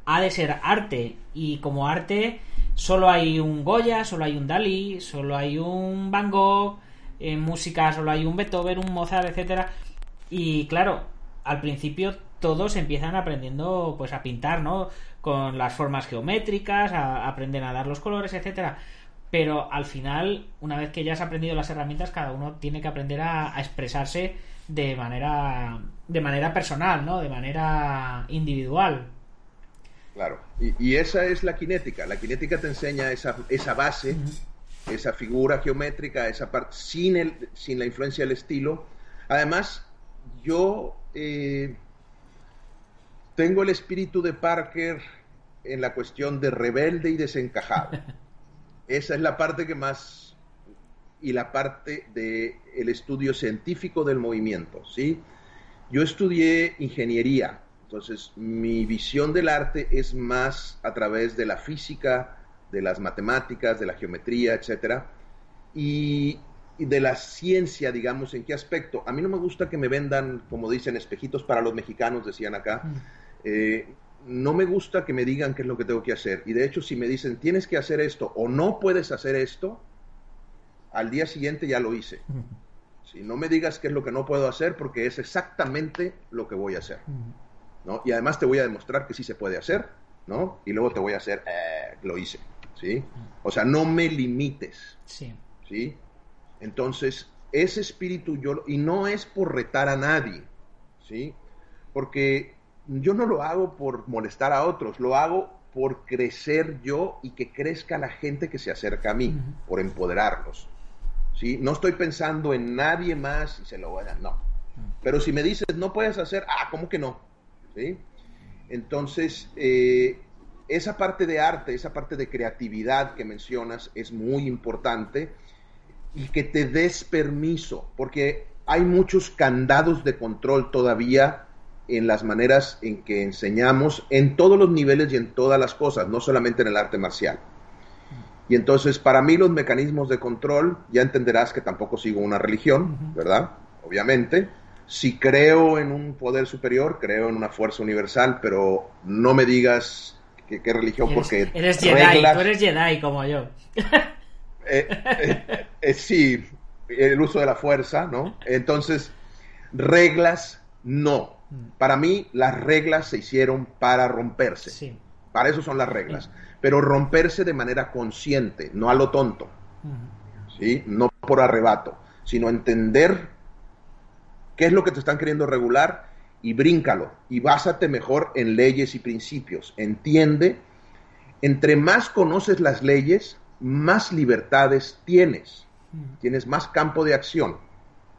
ha de ser arte. Y como arte, solo hay un Goya, solo hay un Dalí, solo hay un Van Gogh, en música solo hay un Beethoven, un Mozart, etcétera. Y claro, al principio todos empiezan aprendiendo pues a pintar, ¿no? Con las formas geométricas, a, aprenden a dar los colores, etcétera. Pero al final, una vez que ya has aprendido las herramientas, cada uno tiene que aprender a, a expresarse de manera de manera personal, ¿no? De manera individual. Claro, y, y esa es la cinética. La cinética te enseña esa, esa base, esa figura geométrica, esa parte, sin, el, sin la influencia del estilo. Además, yo eh, tengo el espíritu de Parker en la cuestión de rebelde y desencajado. <laughs> Esa es la parte que más y la parte del el estudio científico del movimiento, ¿sí? Yo estudié ingeniería, entonces mi visión del arte es más a través de la física, de las matemáticas, de la geometría, etcétera, y, y de la ciencia, digamos, ¿en qué aspecto? A mí no me gusta que me vendan, como dicen, espejitos para los mexicanos, decían acá. Eh, no me gusta que me digan qué es lo que tengo que hacer. Y de hecho, si me dicen, tienes que hacer esto o no puedes hacer esto, al día siguiente ya lo hice. Si no me digas qué es lo que no puedo hacer, porque es exactamente lo que voy a hacer. ¿no? Y además te voy a demostrar que sí se puede hacer, ¿no? Y luego te voy a hacer, eh, lo hice, ¿sí? O sea, no me limites, Sí. ¿sí? Entonces, ese espíritu yo, y no es por retar a nadie, ¿sí? Porque yo no lo hago por molestar a otros, lo hago por crecer yo y que crezca la gente que se acerca a mí, por empoderarlos, ¿sí? No estoy pensando en nadie más y se lo voy a dar, no. Pero si me dices, no puedes hacer, ah, ¿cómo que no? ¿Sí? Entonces, eh, esa parte de arte, esa parte de creatividad que mencionas es muy importante y que te des permiso, porque hay muchos candados de control todavía en las maneras en que enseñamos en todos los niveles y en todas las cosas, no solamente en el arte marcial. Y entonces, para mí los mecanismos de control, ya entenderás que tampoco sigo una religión, ¿verdad? Obviamente. Si creo en un poder superior, creo en una fuerza universal, pero no me digas que- qué religión, Eres, porque... eres Jedi, tú eres Jedi como yo. <laughs> eh, eh, eh, sí, el uso de la fuerza, ¿no? Entonces, reglas, no. Para mí, las reglas se hicieron para romperse. Sí. Para eso son las reglas. Pero romperse de manera consciente, no a lo tonto, ¿sí? No por arrebato, sino entender qué es lo que te están queriendo regular y bríncalo. Y básate mejor en leyes y principios. Entiende, entre más conoces las leyes, más libertades tienes. Tienes más campo de acción,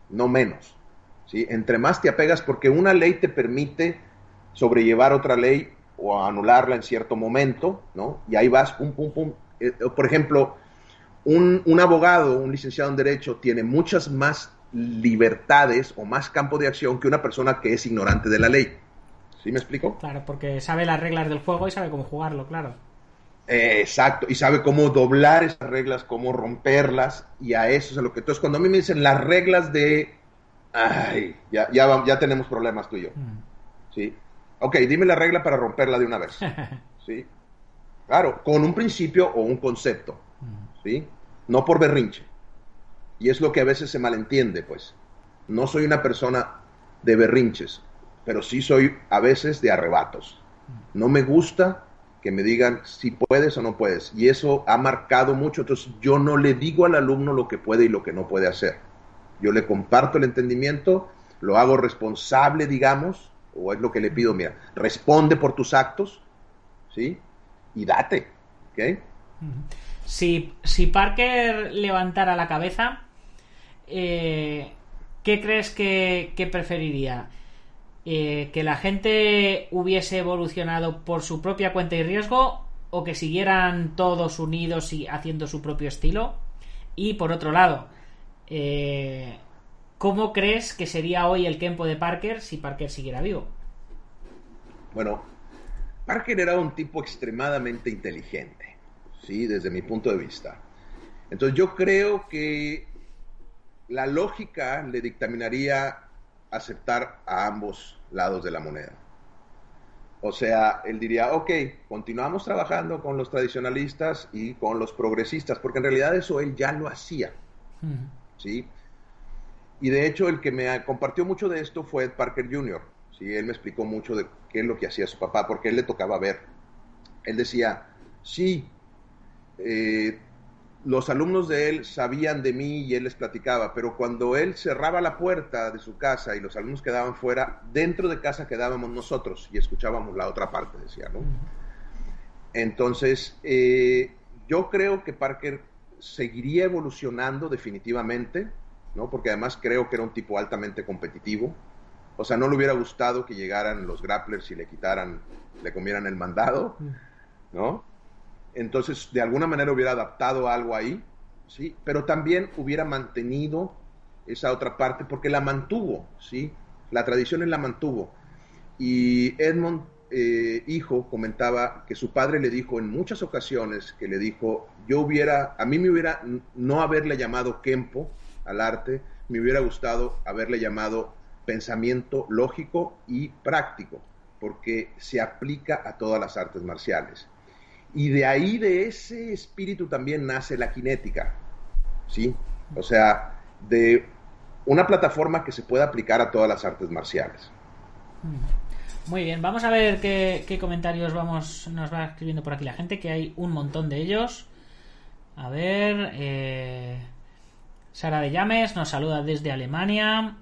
no menos. ¿Sí? Entre más te apegas, porque una ley te permite sobrellevar otra ley o anularla en cierto momento, ¿no? Y ahí vas, pum, pum, pum. Eh, por ejemplo, un, un abogado, un licenciado en Derecho, tiene muchas más libertades o más campo de acción que una persona que es ignorante de la ley. ¿Sí me explico? Claro, porque sabe las reglas del juego y sabe cómo jugarlo, claro. Eh, exacto, y sabe cómo doblar esas reglas, cómo romperlas, y a eso es a lo que... Entonces, cuando a mí me dicen las reglas de... Ay, ya, ya, ya tenemos problemas tú y yo. ¿Sí? Ok, dime la regla para romperla de una vez. <laughs> ¿sí? Claro, con un principio o un concepto, ¿sí? No por berrinche. Y es lo que a veces se malentiende, pues. No soy una persona de berrinches, pero sí soy a veces de arrebatos. No me gusta que me digan si puedes o no puedes. Y eso ha marcado mucho. Entonces yo no le digo al alumno lo que puede y lo que no puede hacer. Yo le comparto el entendimiento, lo hago responsable, digamos, o es lo que le pido, mira, responde por tus actos, ¿sí? Y date, ¿ok? Si, si Parker levantara la cabeza, eh, ¿qué crees que, que preferiría? Eh, que la gente hubiese evolucionado por su propia cuenta y riesgo o que siguieran todos unidos y haciendo su propio estilo. Y por otro lado, eh, ¿cómo crees que sería hoy el tiempo de Parker si Parker siguiera vivo? Bueno, Parker era un tipo extremadamente inteligente, ¿sí? Desde mi punto de vista. Entonces yo creo que la lógica le dictaminaría aceptar a ambos lados de la moneda. O sea, él diría, ok, continuamos trabajando con los tradicionalistas y con los progresistas, porque en realidad eso él ya lo hacía. ¿Sí? Y de hecho, el que me compartió mucho de esto fue Ed Parker Jr. ¿sí? Él me explicó mucho de qué es lo que hacía su papá, porque él le tocaba ver. Él decía, sí, eh, los alumnos de él sabían de mí y él les platicaba, pero cuando él cerraba la puerta de su casa y los alumnos quedaban fuera, dentro de casa quedábamos nosotros y escuchábamos la otra parte, decía, ¿no? Entonces, eh, yo creo que Parker seguiría evolucionando definitivamente, ¿no? Porque además creo que era un tipo altamente competitivo. O sea, no le hubiera gustado que llegaran los grapplers y le quitaran, le comieran el mandado, ¿no? entonces de alguna manera hubiera adaptado algo ahí, ¿sí? Pero también hubiera mantenido esa otra parte porque la mantuvo, ¿sí? La tradición la mantuvo. Y Edmond, eh, hijo, comentaba que su padre le dijo en muchas ocasiones que le dijo, yo hubiera, a mí me hubiera no haberle llamado Kempo al arte, me hubiera gustado haberle llamado pensamiento lógico y práctico, porque se aplica a todas las artes marciales. Y de ahí, de ese espíritu también nace la cinética, ¿sí? O sea, de una plataforma que se pueda aplicar a todas las artes marciales. Muy bien, vamos a ver qué, comentarios vamos, nos va escribiendo por aquí la gente, que hay un montón de ellos. A ver, eh, Sara de Llames nos saluda desde Alemania.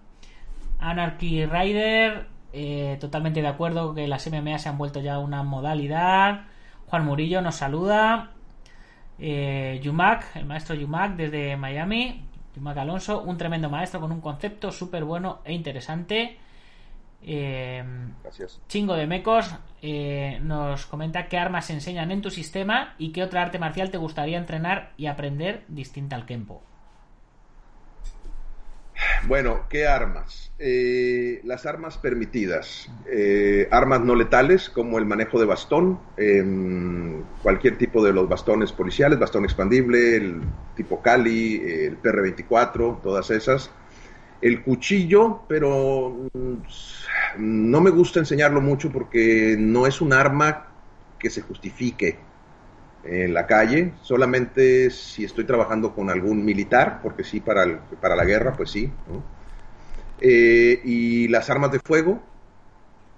Anarchy Rider, eh, totalmente de acuerdo que las MMA se han vuelto ya una modalidad. Juan Murillo nos saluda. Eh, el maestro Yumac desde Miami. Yumac Alonso, un tremendo maestro con un concepto súper bueno e interesante. Eh, Gracias. Chingo de Mecos eh, nos comenta qué armas se enseñan en tu sistema y qué otra arte marcial te gustaría entrenar y aprender distinta al Kempo. Bueno, ¿qué armas? Eh, las armas permitidas. Eh, armas no letales como el manejo de bastón, em, cualquier tipo de los bastones policiales, bastón expandible, el tipo Cali, el PR-24, todas esas. El cuchillo, pero mm, no me gusta enseñarlo mucho porque no es un arma que se justifique en la calle, solamente si estoy trabajando con algún militar, porque sí, para, el, para la guerra, pues sí. Eh, y las armas de fuego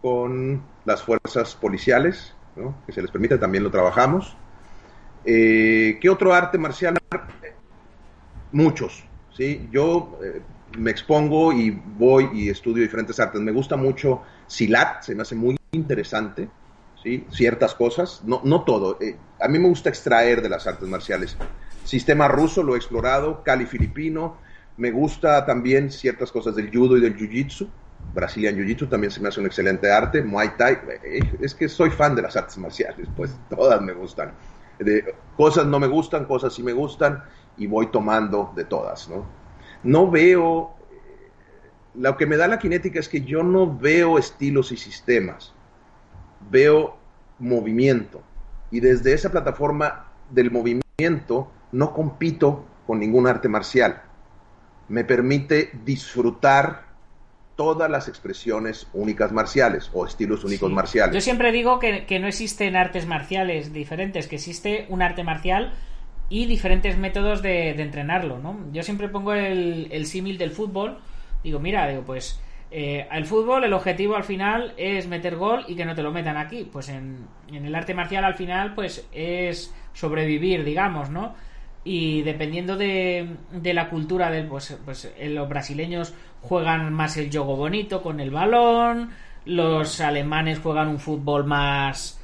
con las fuerzas policiales, ¿no? que se les permite, también lo trabajamos. Eh, ¿Qué otro arte marcial? Muchos, ¿sí? Yo eh, me expongo y voy y estudio diferentes artes. Me gusta mucho Silat, se me hace muy interesante. ¿sí? ciertas cosas, no, no todo. Eh, a mí me gusta extraer de las artes marciales. Sistema ruso lo he explorado, Cali filipino, me gusta también ciertas cosas del judo y del jiu-jitsu. Brazilian Jiu-Jitsu también se me hace un excelente arte. Muay Thai, eh, es que soy fan de las artes marciales, pues todas me gustan. De, cosas no me gustan, cosas sí me gustan y voy tomando de todas, ¿no? No veo, lo que me da la cinética es que yo no veo estilos y sistemas veo movimiento. Y desde esa plataforma del movimiento no compito con ningún arte marcial. Me permite disfrutar todas las expresiones únicas marciales o estilos únicos Sí. marciales. Yo siempre digo que, que no existen artes marciales diferentes, que existe un arte marcial y diferentes métodos de, entrenarlo, ¿no? Yo siempre pongo el, el símil del fútbol. Digo, mira, digo, pues eh, el fútbol, el objetivo al final es meter gol y que no te lo metan aquí. Pues en, el arte marcial al final, pues es sobrevivir, digamos, ¿no? Y dependiendo de, de la cultura del, pues, pues eh, los brasileños juegan más el juego bonito con el balón, los alemanes juegan un fútbol más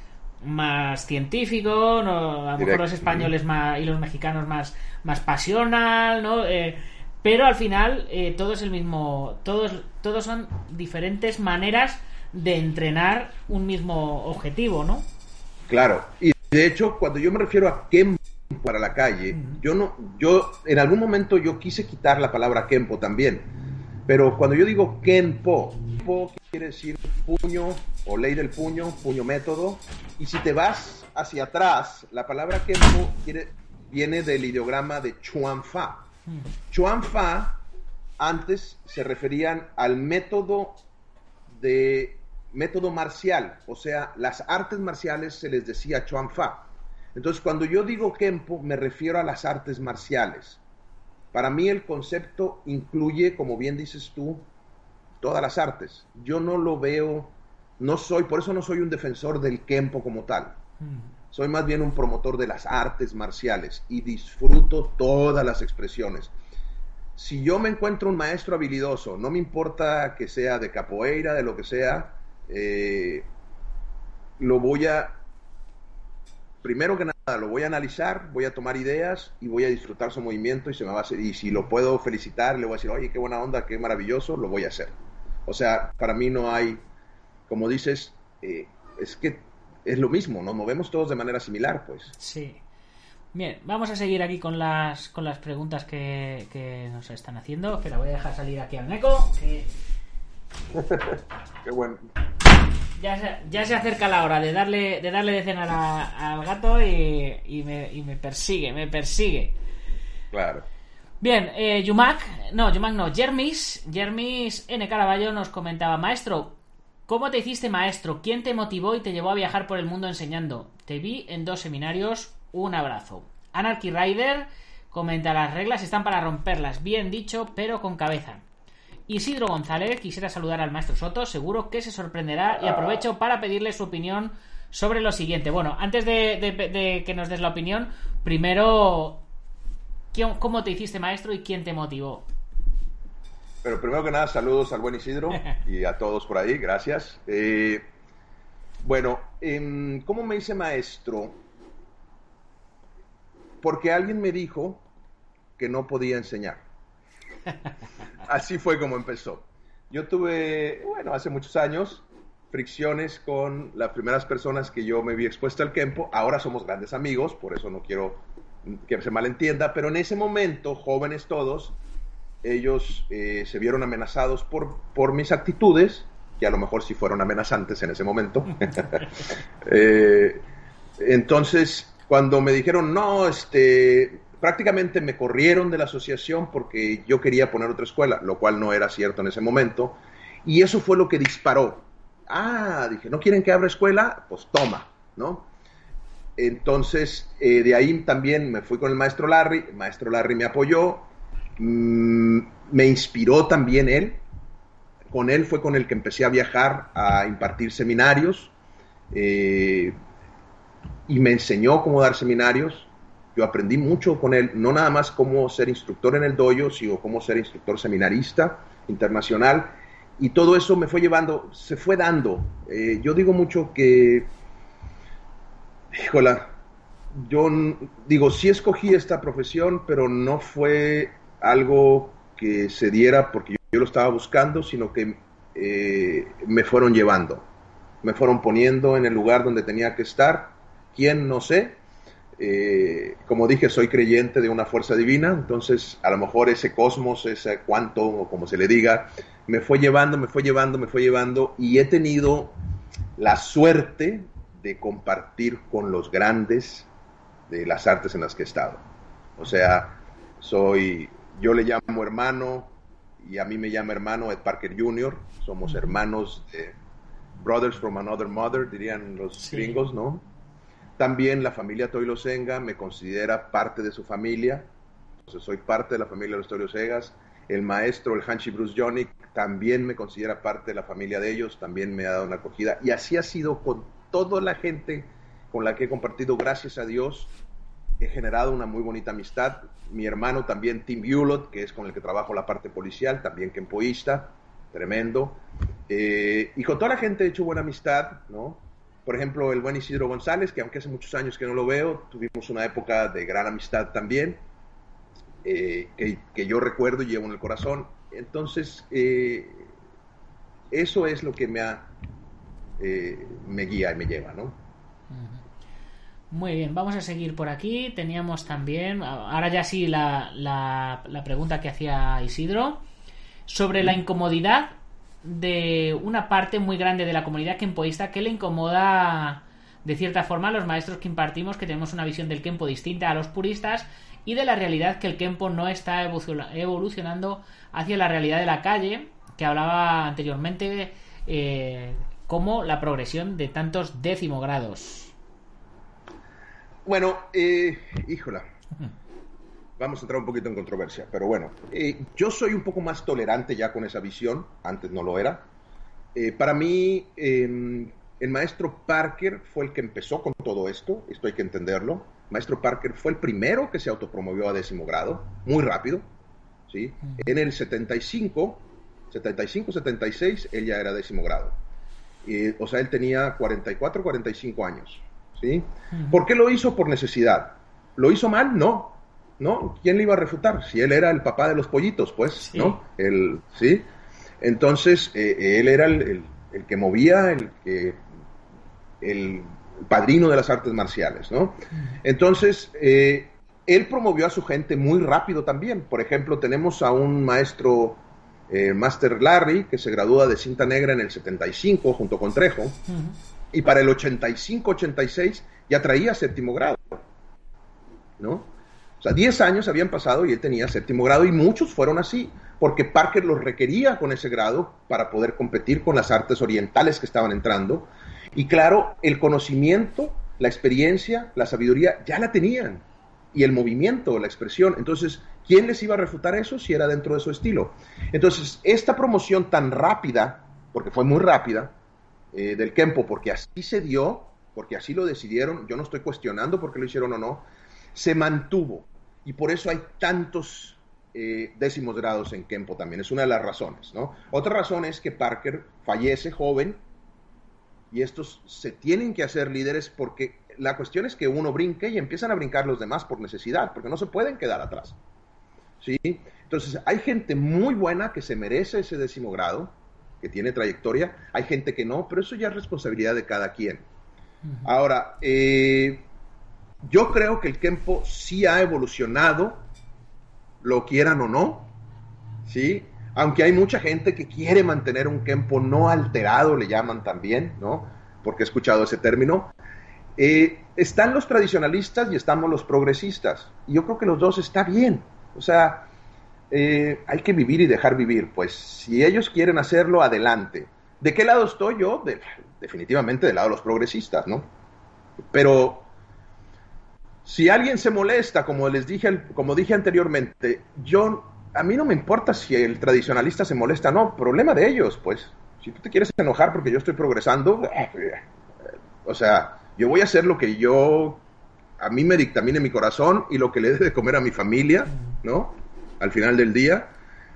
más científico, ¿no? a lo mejor los españoles más y los mexicanos más más pasional, ¿no? Eh, pero al final eh, todo es el mismo, todos todos son diferentes maneras de entrenar un mismo objetivo, ¿no? Claro, y de hecho, cuando yo me refiero a Kempo para la calle, yo no, yo en algún momento yo quise quitar la palabra Kempo también, pero cuando yo digo Kenpo, Kenpo quiere decir puño o ley del puño, puño método, y si te vas hacia atrás, la palabra quiere, viene del ideograma de Chuan Fa. Chuan Fa antes se referían al método de método marcial, o sea, las artes marciales se les decía Chuan Fa. Entonces, cuando yo digo Kempo, me refiero a las artes marciales. Para mí el concepto incluye, como bien dices tú, todas las artes. Yo no lo veo, no soy, por eso no soy un defensor del Kempo como tal. Soy más bien un promotor de las artes marciales y disfruto todas las expresiones. Si yo me encuentro un maestro habilidoso, no me importa que sea de capoeira, de lo que sea, eh, lo voy a, primero que nada, lo voy a analizar, voy a tomar ideas y voy a disfrutar su movimiento y se me va a hacer, y si lo puedo felicitar, le voy a decir, oye, qué buena onda, qué maravilloso, lo voy a hacer. O sea, para mí no hay, como dices, eh, es que es lo mismo, nos movemos todos de manera similar, pues. Sí. Bien, vamos a seguir aquí con las con las preguntas que, que nos están haciendo. Espera, voy a dejar salir aquí al Neko, que <laughs> Qué bueno. ya se, ya se acerca la hora de darle de darle de cenar a- al gato y, y me, y me persigue, me persigue. Claro. Bien, eh, no, Yumak no, Jermis, Jermis N. Caraballo nos comentaba, maestro, ¿cómo te hiciste maestro? ¿Quién te motivó y te llevó a viajar por el mundo enseñando? Te vi en dos seminarios, un abrazo. Anarchy Rider comenta, las reglas están para romperlas, bien dicho, pero con cabeza. Isidro González quisiera saludar al maestro Soto, seguro que se sorprenderá y aprovecho para pedirle su opinión sobre lo siguiente. Bueno, antes de, que nos des la opinión, primero, ¿quién- ¿cómo te hiciste maestro y quién te motivó? Pero primero que nada, saludos al buen Isidro <laughs> y a todos por ahí, gracias. Eh, bueno, em, ¿cómo me hice maestro? Porque alguien me dijo que no podía enseñar. <laughs> Así fue como empezó. Yo tuve, bueno, hace muchos años, fricciones con las primeras personas que yo me vi expuesto al Kempo. Ahora somos grandes amigos, por eso no quiero que se malentienda, pero en ese momento, jóvenes todos, ellos eh, se vieron amenazados por, por mis actitudes, que a lo mejor sí fueron amenazantes en ese momento. <laughs> <laughs> Eh, entonces, cuando me dijeron, no, este, prácticamente me corrieron de la asociación porque yo quería poner otra escuela, lo cual no era cierto en ese momento, y eso fue lo que disparó. Ah, dije, ¿no quieren que abra escuela? Pues toma, ¿no? Entonces, eh, de ahí también me fui con el maestro Larry, el maestro Larry me apoyó, mm, me inspiró también él, con él fue con el que empecé a viajar a impartir seminarios eh, y me enseñó cómo dar seminarios. Yo aprendí mucho con él, no nada más cómo ser instructor en el dojo, sino cómo ser instructor seminarista internacional. Y todo eso me fue llevando, se fue dando. Eh, yo digo mucho que, híjola, yo digo, sí escogí esta profesión, pero no fue algo que se diera porque yo, lo estaba buscando, sino que eh, me fueron llevando, me fueron poniendo en el lugar donde tenía que estar. ¿Quién? No sé. Eh, como dije, soy creyente de una fuerza divina, entonces a lo mejor ese cosmos, ese cuanto, o como se le diga, me fue llevando, me fue llevando, me fue llevando, y he tenido la suerte de compartir con los grandes de las artes en las que he estado. O sea, soy, yo le llamo hermano y a mí me llama hermano Ed Parker Jr., somos hermanos de brothers from another mother, dirían los Sí. gringos, ¿no? También la familia Toilo Senga me considera parte de su familia, entonces soy parte de la familia de los Toilo Segas. El maestro, el Hanshi Bruce Johnny, también me considera parte de la familia de ellos, también me ha dado una acogida. Y así ha sido con toda la gente con la que he compartido, gracias a Dios, he generado una muy bonita amistad. Mi hermano también, Tim Bulot, que es con el que trabajo la parte policial, también kempoísta, tremendo. Eh, y con toda la gente he hecho buena amistad, ¿no? Por ejemplo, el buen Isidro González, que aunque hace muchos años que no lo veo, tuvimos una época de gran amistad también, eh, que, que yo recuerdo y llevo en el corazón. Entonces, eh, eso es lo que me, ha, eh, me guía y me lleva, ¿no? Muy bien, vamos a seguir por aquí. Teníamos también, ahora ya sí, la, la, la pregunta que hacía Isidro sobre la incomodidad de una parte muy grande de la comunidad kempoísta que le incomoda de cierta forma a los maestros que impartimos que tenemos una visión del kempo distinta a los puristas y de la realidad que el kempo no está evoluciona- evolucionando hacia la realidad de la calle que hablaba anteriormente eh, como la progresión de tantos décimogrados. Bueno, eh, híjola. Vamos a entrar un poquito en controversia, pero bueno, eh, yo soy un poco más tolerante ya con esa visión, antes no lo era. Eh, para mí, eh, el maestro Parker fue el que empezó con todo esto, esto hay que entenderlo. Maestro Parker fue el primero que se autopromovió a décimo grado, muy rápido, ¿sí? En el 75, 75, 76, él ya era décimo grado. Eh, o sea, él tenía 44, 45 años, ¿sí? ¿Por qué lo hizo? Por necesidad. ¿Lo hizo mal? No. ¿No? ¿Quién le iba a refutar? Si él era el papá de los pollitos, pues, Sí. ¿no? El, ¿Sí? Entonces, eh, él era el, el- el que movía, el que el padrino de las artes marciales, ¿no? Entonces, eh, él promovió a su gente muy rápido también. Por ejemplo, tenemos a un maestro, eh, Master Larry, que se gradúa de cinta negra en el 75 junto con Trejo, y para el 85-86 ya traía séptimo grado, ¿no? O sea, 10 años habían pasado y él tenía séptimo grado y muchos fueron así, porque Parker los requería con ese grado para poder competir con las artes orientales que estaban entrando. Y claro, el conocimiento, la experiencia, la sabiduría ya la tenían. Y el movimiento, la expresión. Entonces, ¿quién les iba a refutar eso si era dentro de su estilo? Entonces, esta promoción tan rápida, porque fue muy rápida, eh, del Kempo, porque así se dio, porque así lo decidieron, yo no estoy cuestionando por qué lo hicieron o no, se mantuvo. Y por eso hay tantos eh, décimos grados en Kempo también. Es una de las razones, ¿no? Otra razón es que Parker fallece joven y estos se tienen que hacer líderes porque la cuestión es que uno brinque y empiezan a brincar los demás por necesidad, porque no se pueden quedar atrás. ¿Sí? Entonces, hay gente muy buena que se merece ese décimo grado, que tiene trayectoria, hay gente que no, pero eso ya es responsabilidad de cada quien. Ahora, eh, yo creo que el Kempo sí ha evolucionado, lo quieran o no, ¿sí? Aunque hay mucha gente que quiere mantener un Kempo no alterado, le llaman también, ¿no? Porque he escuchado ese término. Eh, están los tradicionalistas y estamos los progresistas. Y yo creo que los dos está bien. O sea, eh, hay que vivir y dejar vivir. Pues si ellos quieren hacerlo, adelante. ¿De qué lado estoy yo? De- definitivamente del lado de los progresistas, ¿no? Pero si alguien se molesta, como les dije, como dije anteriormente, yo a mí no me importa si el tradicionalista se molesta, no, problema de ellos, pues. Si tú te quieres enojar porque yo estoy progresando, eh, o sea, yo voy a hacer lo que yo a mí me dictamine mi corazón y lo que le dé de comer a mi familia, ¿no? Al final del día.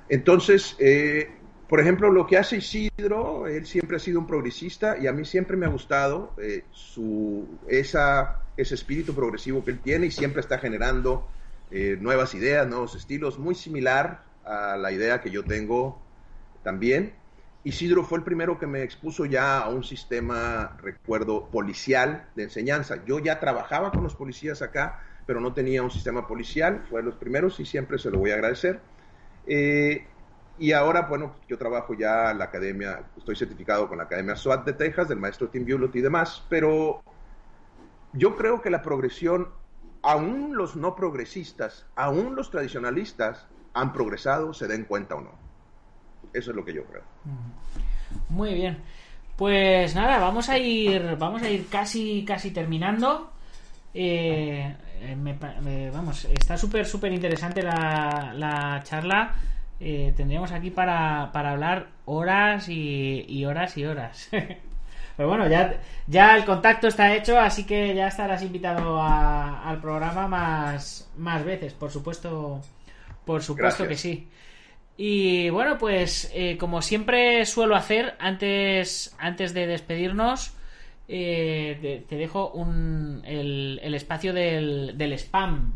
Entonces, eh, por ejemplo, lo que hace Isidro, él siempre ha sido un progresista y a mí siempre me ha gustado eh, su, esa, ese espíritu progresivo que él tiene y siempre está generando eh, nuevas ideas, nuevos estilos, muy similar a la idea que yo tengo también. Isidro fue el primero que me expuso ya a un sistema, recuerdo, policial de enseñanza. Yo ya trabajaba con los policías acá, pero no tenía un sistema policial, fue de los primeros y siempre se lo voy a agradecer. Eh, y ahora, bueno, yo trabajo ya en la academia, estoy certificado con la Academia SWAT de Texas, del maestro Tim Bullitt y demás, pero yo creo que la progresión, aún los no progresistas, aún los tradicionalistas, han progresado, se den cuenta o no. Eso es lo que yo creo. Muy bien. Pues nada, vamos a ir, vamos a ir casi, casi terminando. Eh, me vamos, está súper, súper interesante la, la charla. Eh, tendríamos aquí para, para hablar horas y, y horas y horas. <laughs> Pero bueno, ya, ya el contacto está hecho, así que ya estarás invitado a- al programa más, más veces, por supuesto, por supuesto Gracias. que sí. Y bueno, pues eh, como siempre suelo hacer, antes, antes de despedirnos, eh, te, te dejo un, el, el espacio del, del spam.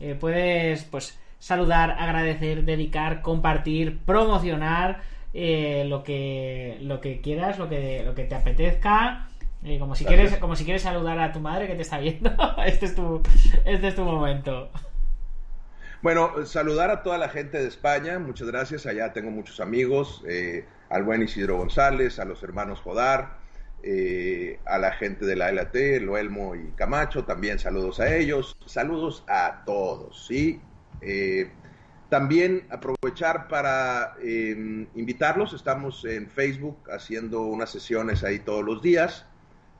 Eh, puedes pues saludar, agradecer, dedicar, compartir, promocionar eh, lo que lo que quieras, lo que lo que te apetezca. Como si Gracias. quieres como si quieres saludar a tu madre que te está viendo. <laughs> este es tu este es tu momento. Bueno, saludar a toda la gente de España, muchas gracias. Allá tengo muchos amigos, eh, al buen Isidro González, a los hermanos Jodar, eh, a la gente de la LT, Loelmo y Camacho, también saludos a ellos. Saludos a todos, ¿sí? Eh, también aprovechar para eh, invitarlos, estamos en Facebook haciendo unas sesiones ahí todos los días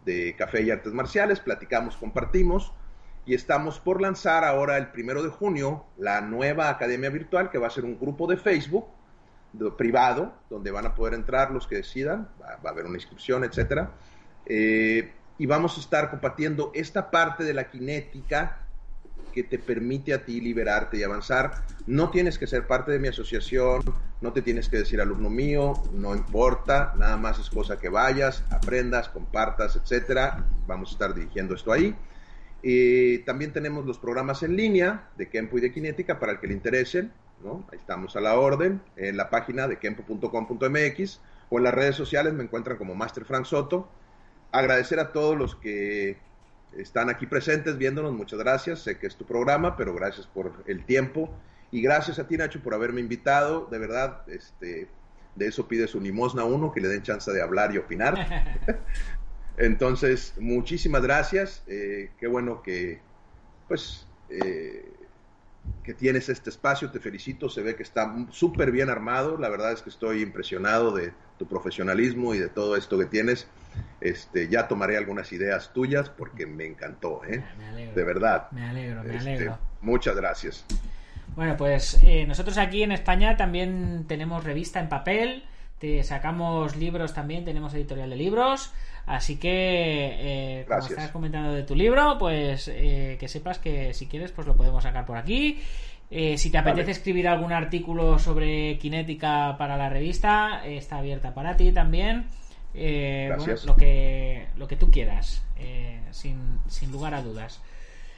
de café y artes marciales, platicamos, compartimos y estamos por lanzar ahora el primero de junio la nueva academia virtual que va a ser un grupo de Facebook privado donde van a poder entrar los que decidan, va, va a haber una inscripción, etcétera, Eh, y vamos a estar compartiendo esta parte de la cinética que te permite a ti liberarte y avanzar. No tienes que ser parte de mi asociación, no te tienes que decir alumno mío, no importa, nada más es cosa que vayas, aprendas, compartas, etcétera. Vamos a estar dirigiendo esto ahí. Eh, también tenemos los programas en línea de Kempo y de Kinética para el que le interesen, ¿no? Ahí estamos a la orden en la página de kempo.com.mx o en las redes sociales me encuentran como Master Frank Soto. Agradecer a todos los que están aquí presentes viéndonos, muchas gracias. Sé que es tu programa, pero gracias por el tiempo. Y gracias a ti, Nacho, por haberme invitado. De verdad, este, de eso pide su limosna uno, que le den chance de hablar y opinar. <laughs> Entonces, muchísimas gracias. Eh, qué bueno que, pues, eh, que tienes este espacio. Te felicito. Se ve que está súper bien armado. La verdad es que estoy impresionado de tu profesionalismo y de todo esto que tienes. Este, ya tomaré algunas ideas tuyas porque me encantó, ¿eh? Me alegro. De verdad. Me alegro, me Este, alegro. muchas gracias. Bueno, pues eh, nosotros aquí en España también tenemos revista en papel, te sacamos libros también, tenemos editorial de libros, así que eh, como estás comentando de tu libro, pues eh, que sepas que si quieres pues lo podemos sacar por aquí. Eh, si te apetece Vale. escribir algún artículo sobre cinética para la revista, eh, está abierta para ti también. Eh, bueno, lo que lo que tú quieras, eh, sin, sin lugar a dudas.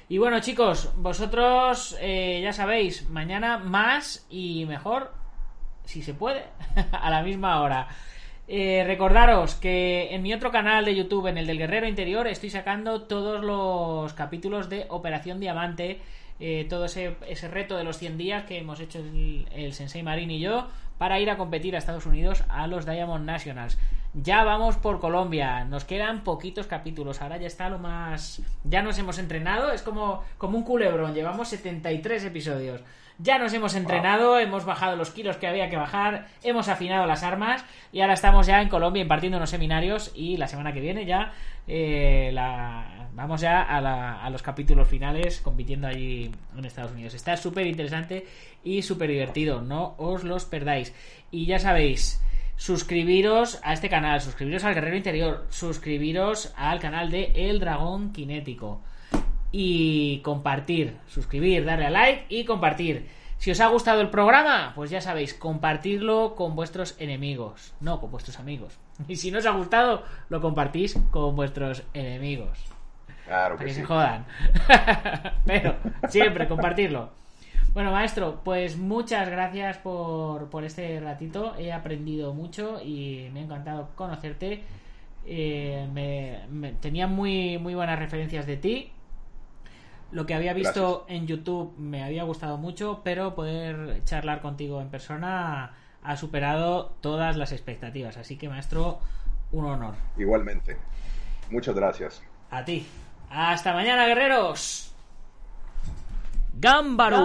Y bueno, chicos, vosotros eh, ya sabéis, mañana más y mejor, si se puede, <laughs> a la misma hora. Eh, recordaros que en mi otro canal de YouTube, en el del Guerrero Interior, estoy sacando todos los capítulos de Operación Diamante, eh, todo ese, ese reto de los 100 días que hemos hecho el, el Sensei Marín y yo para ir a competir a Estados Unidos a los Diamond Nationals. Ya vamos por Colombia, nos quedan poquitos capítulos, ahora ya está lo más... Ya nos hemos entrenado, es como, como un culebrón, llevamos 73 episodios. Ya nos hemos entrenado, hemos bajado los kilos que había que bajar, hemos afinado las armas y ahora estamos ya en Colombia impartiendo unos seminarios y la semana que viene ya eh, la- vamos ya a, la- a los capítulos finales compitiendo allí en Estados Unidos. Está súper interesante y súper divertido, no os los perdáis. Y ya sabéis, suscribiros a este canal, suscribiros al Guerrero Interior, suscribiros al canal de El Dragón Kinético y compartir, suscribir, darle a like y compartir. Si os ha gustado el programa, pues ya sabéis, compartirlo con vuestros enemigos, no con vuestros amigos. Y si no os ha gustado, lo compartís con vuestros enemigos. Claro Para que que sí. se jodan. <laughs> Pero siempre compartirlo. Bueno, maestro, pues muchas gracias por, por este ratito. He aprendido mucho y me ha encantado conocerte. Eh, me- me- tenía muy, muy buenas referencias de ti. Lo que había visto en YouTube me había gustado mucho, pero poder charlar contigo en persona ha superado todas las expectativas. Así que, maestro, un honor. Igualmente. Muchas gracias. A ti. Hasta mañana, guerreros. Gámbaro.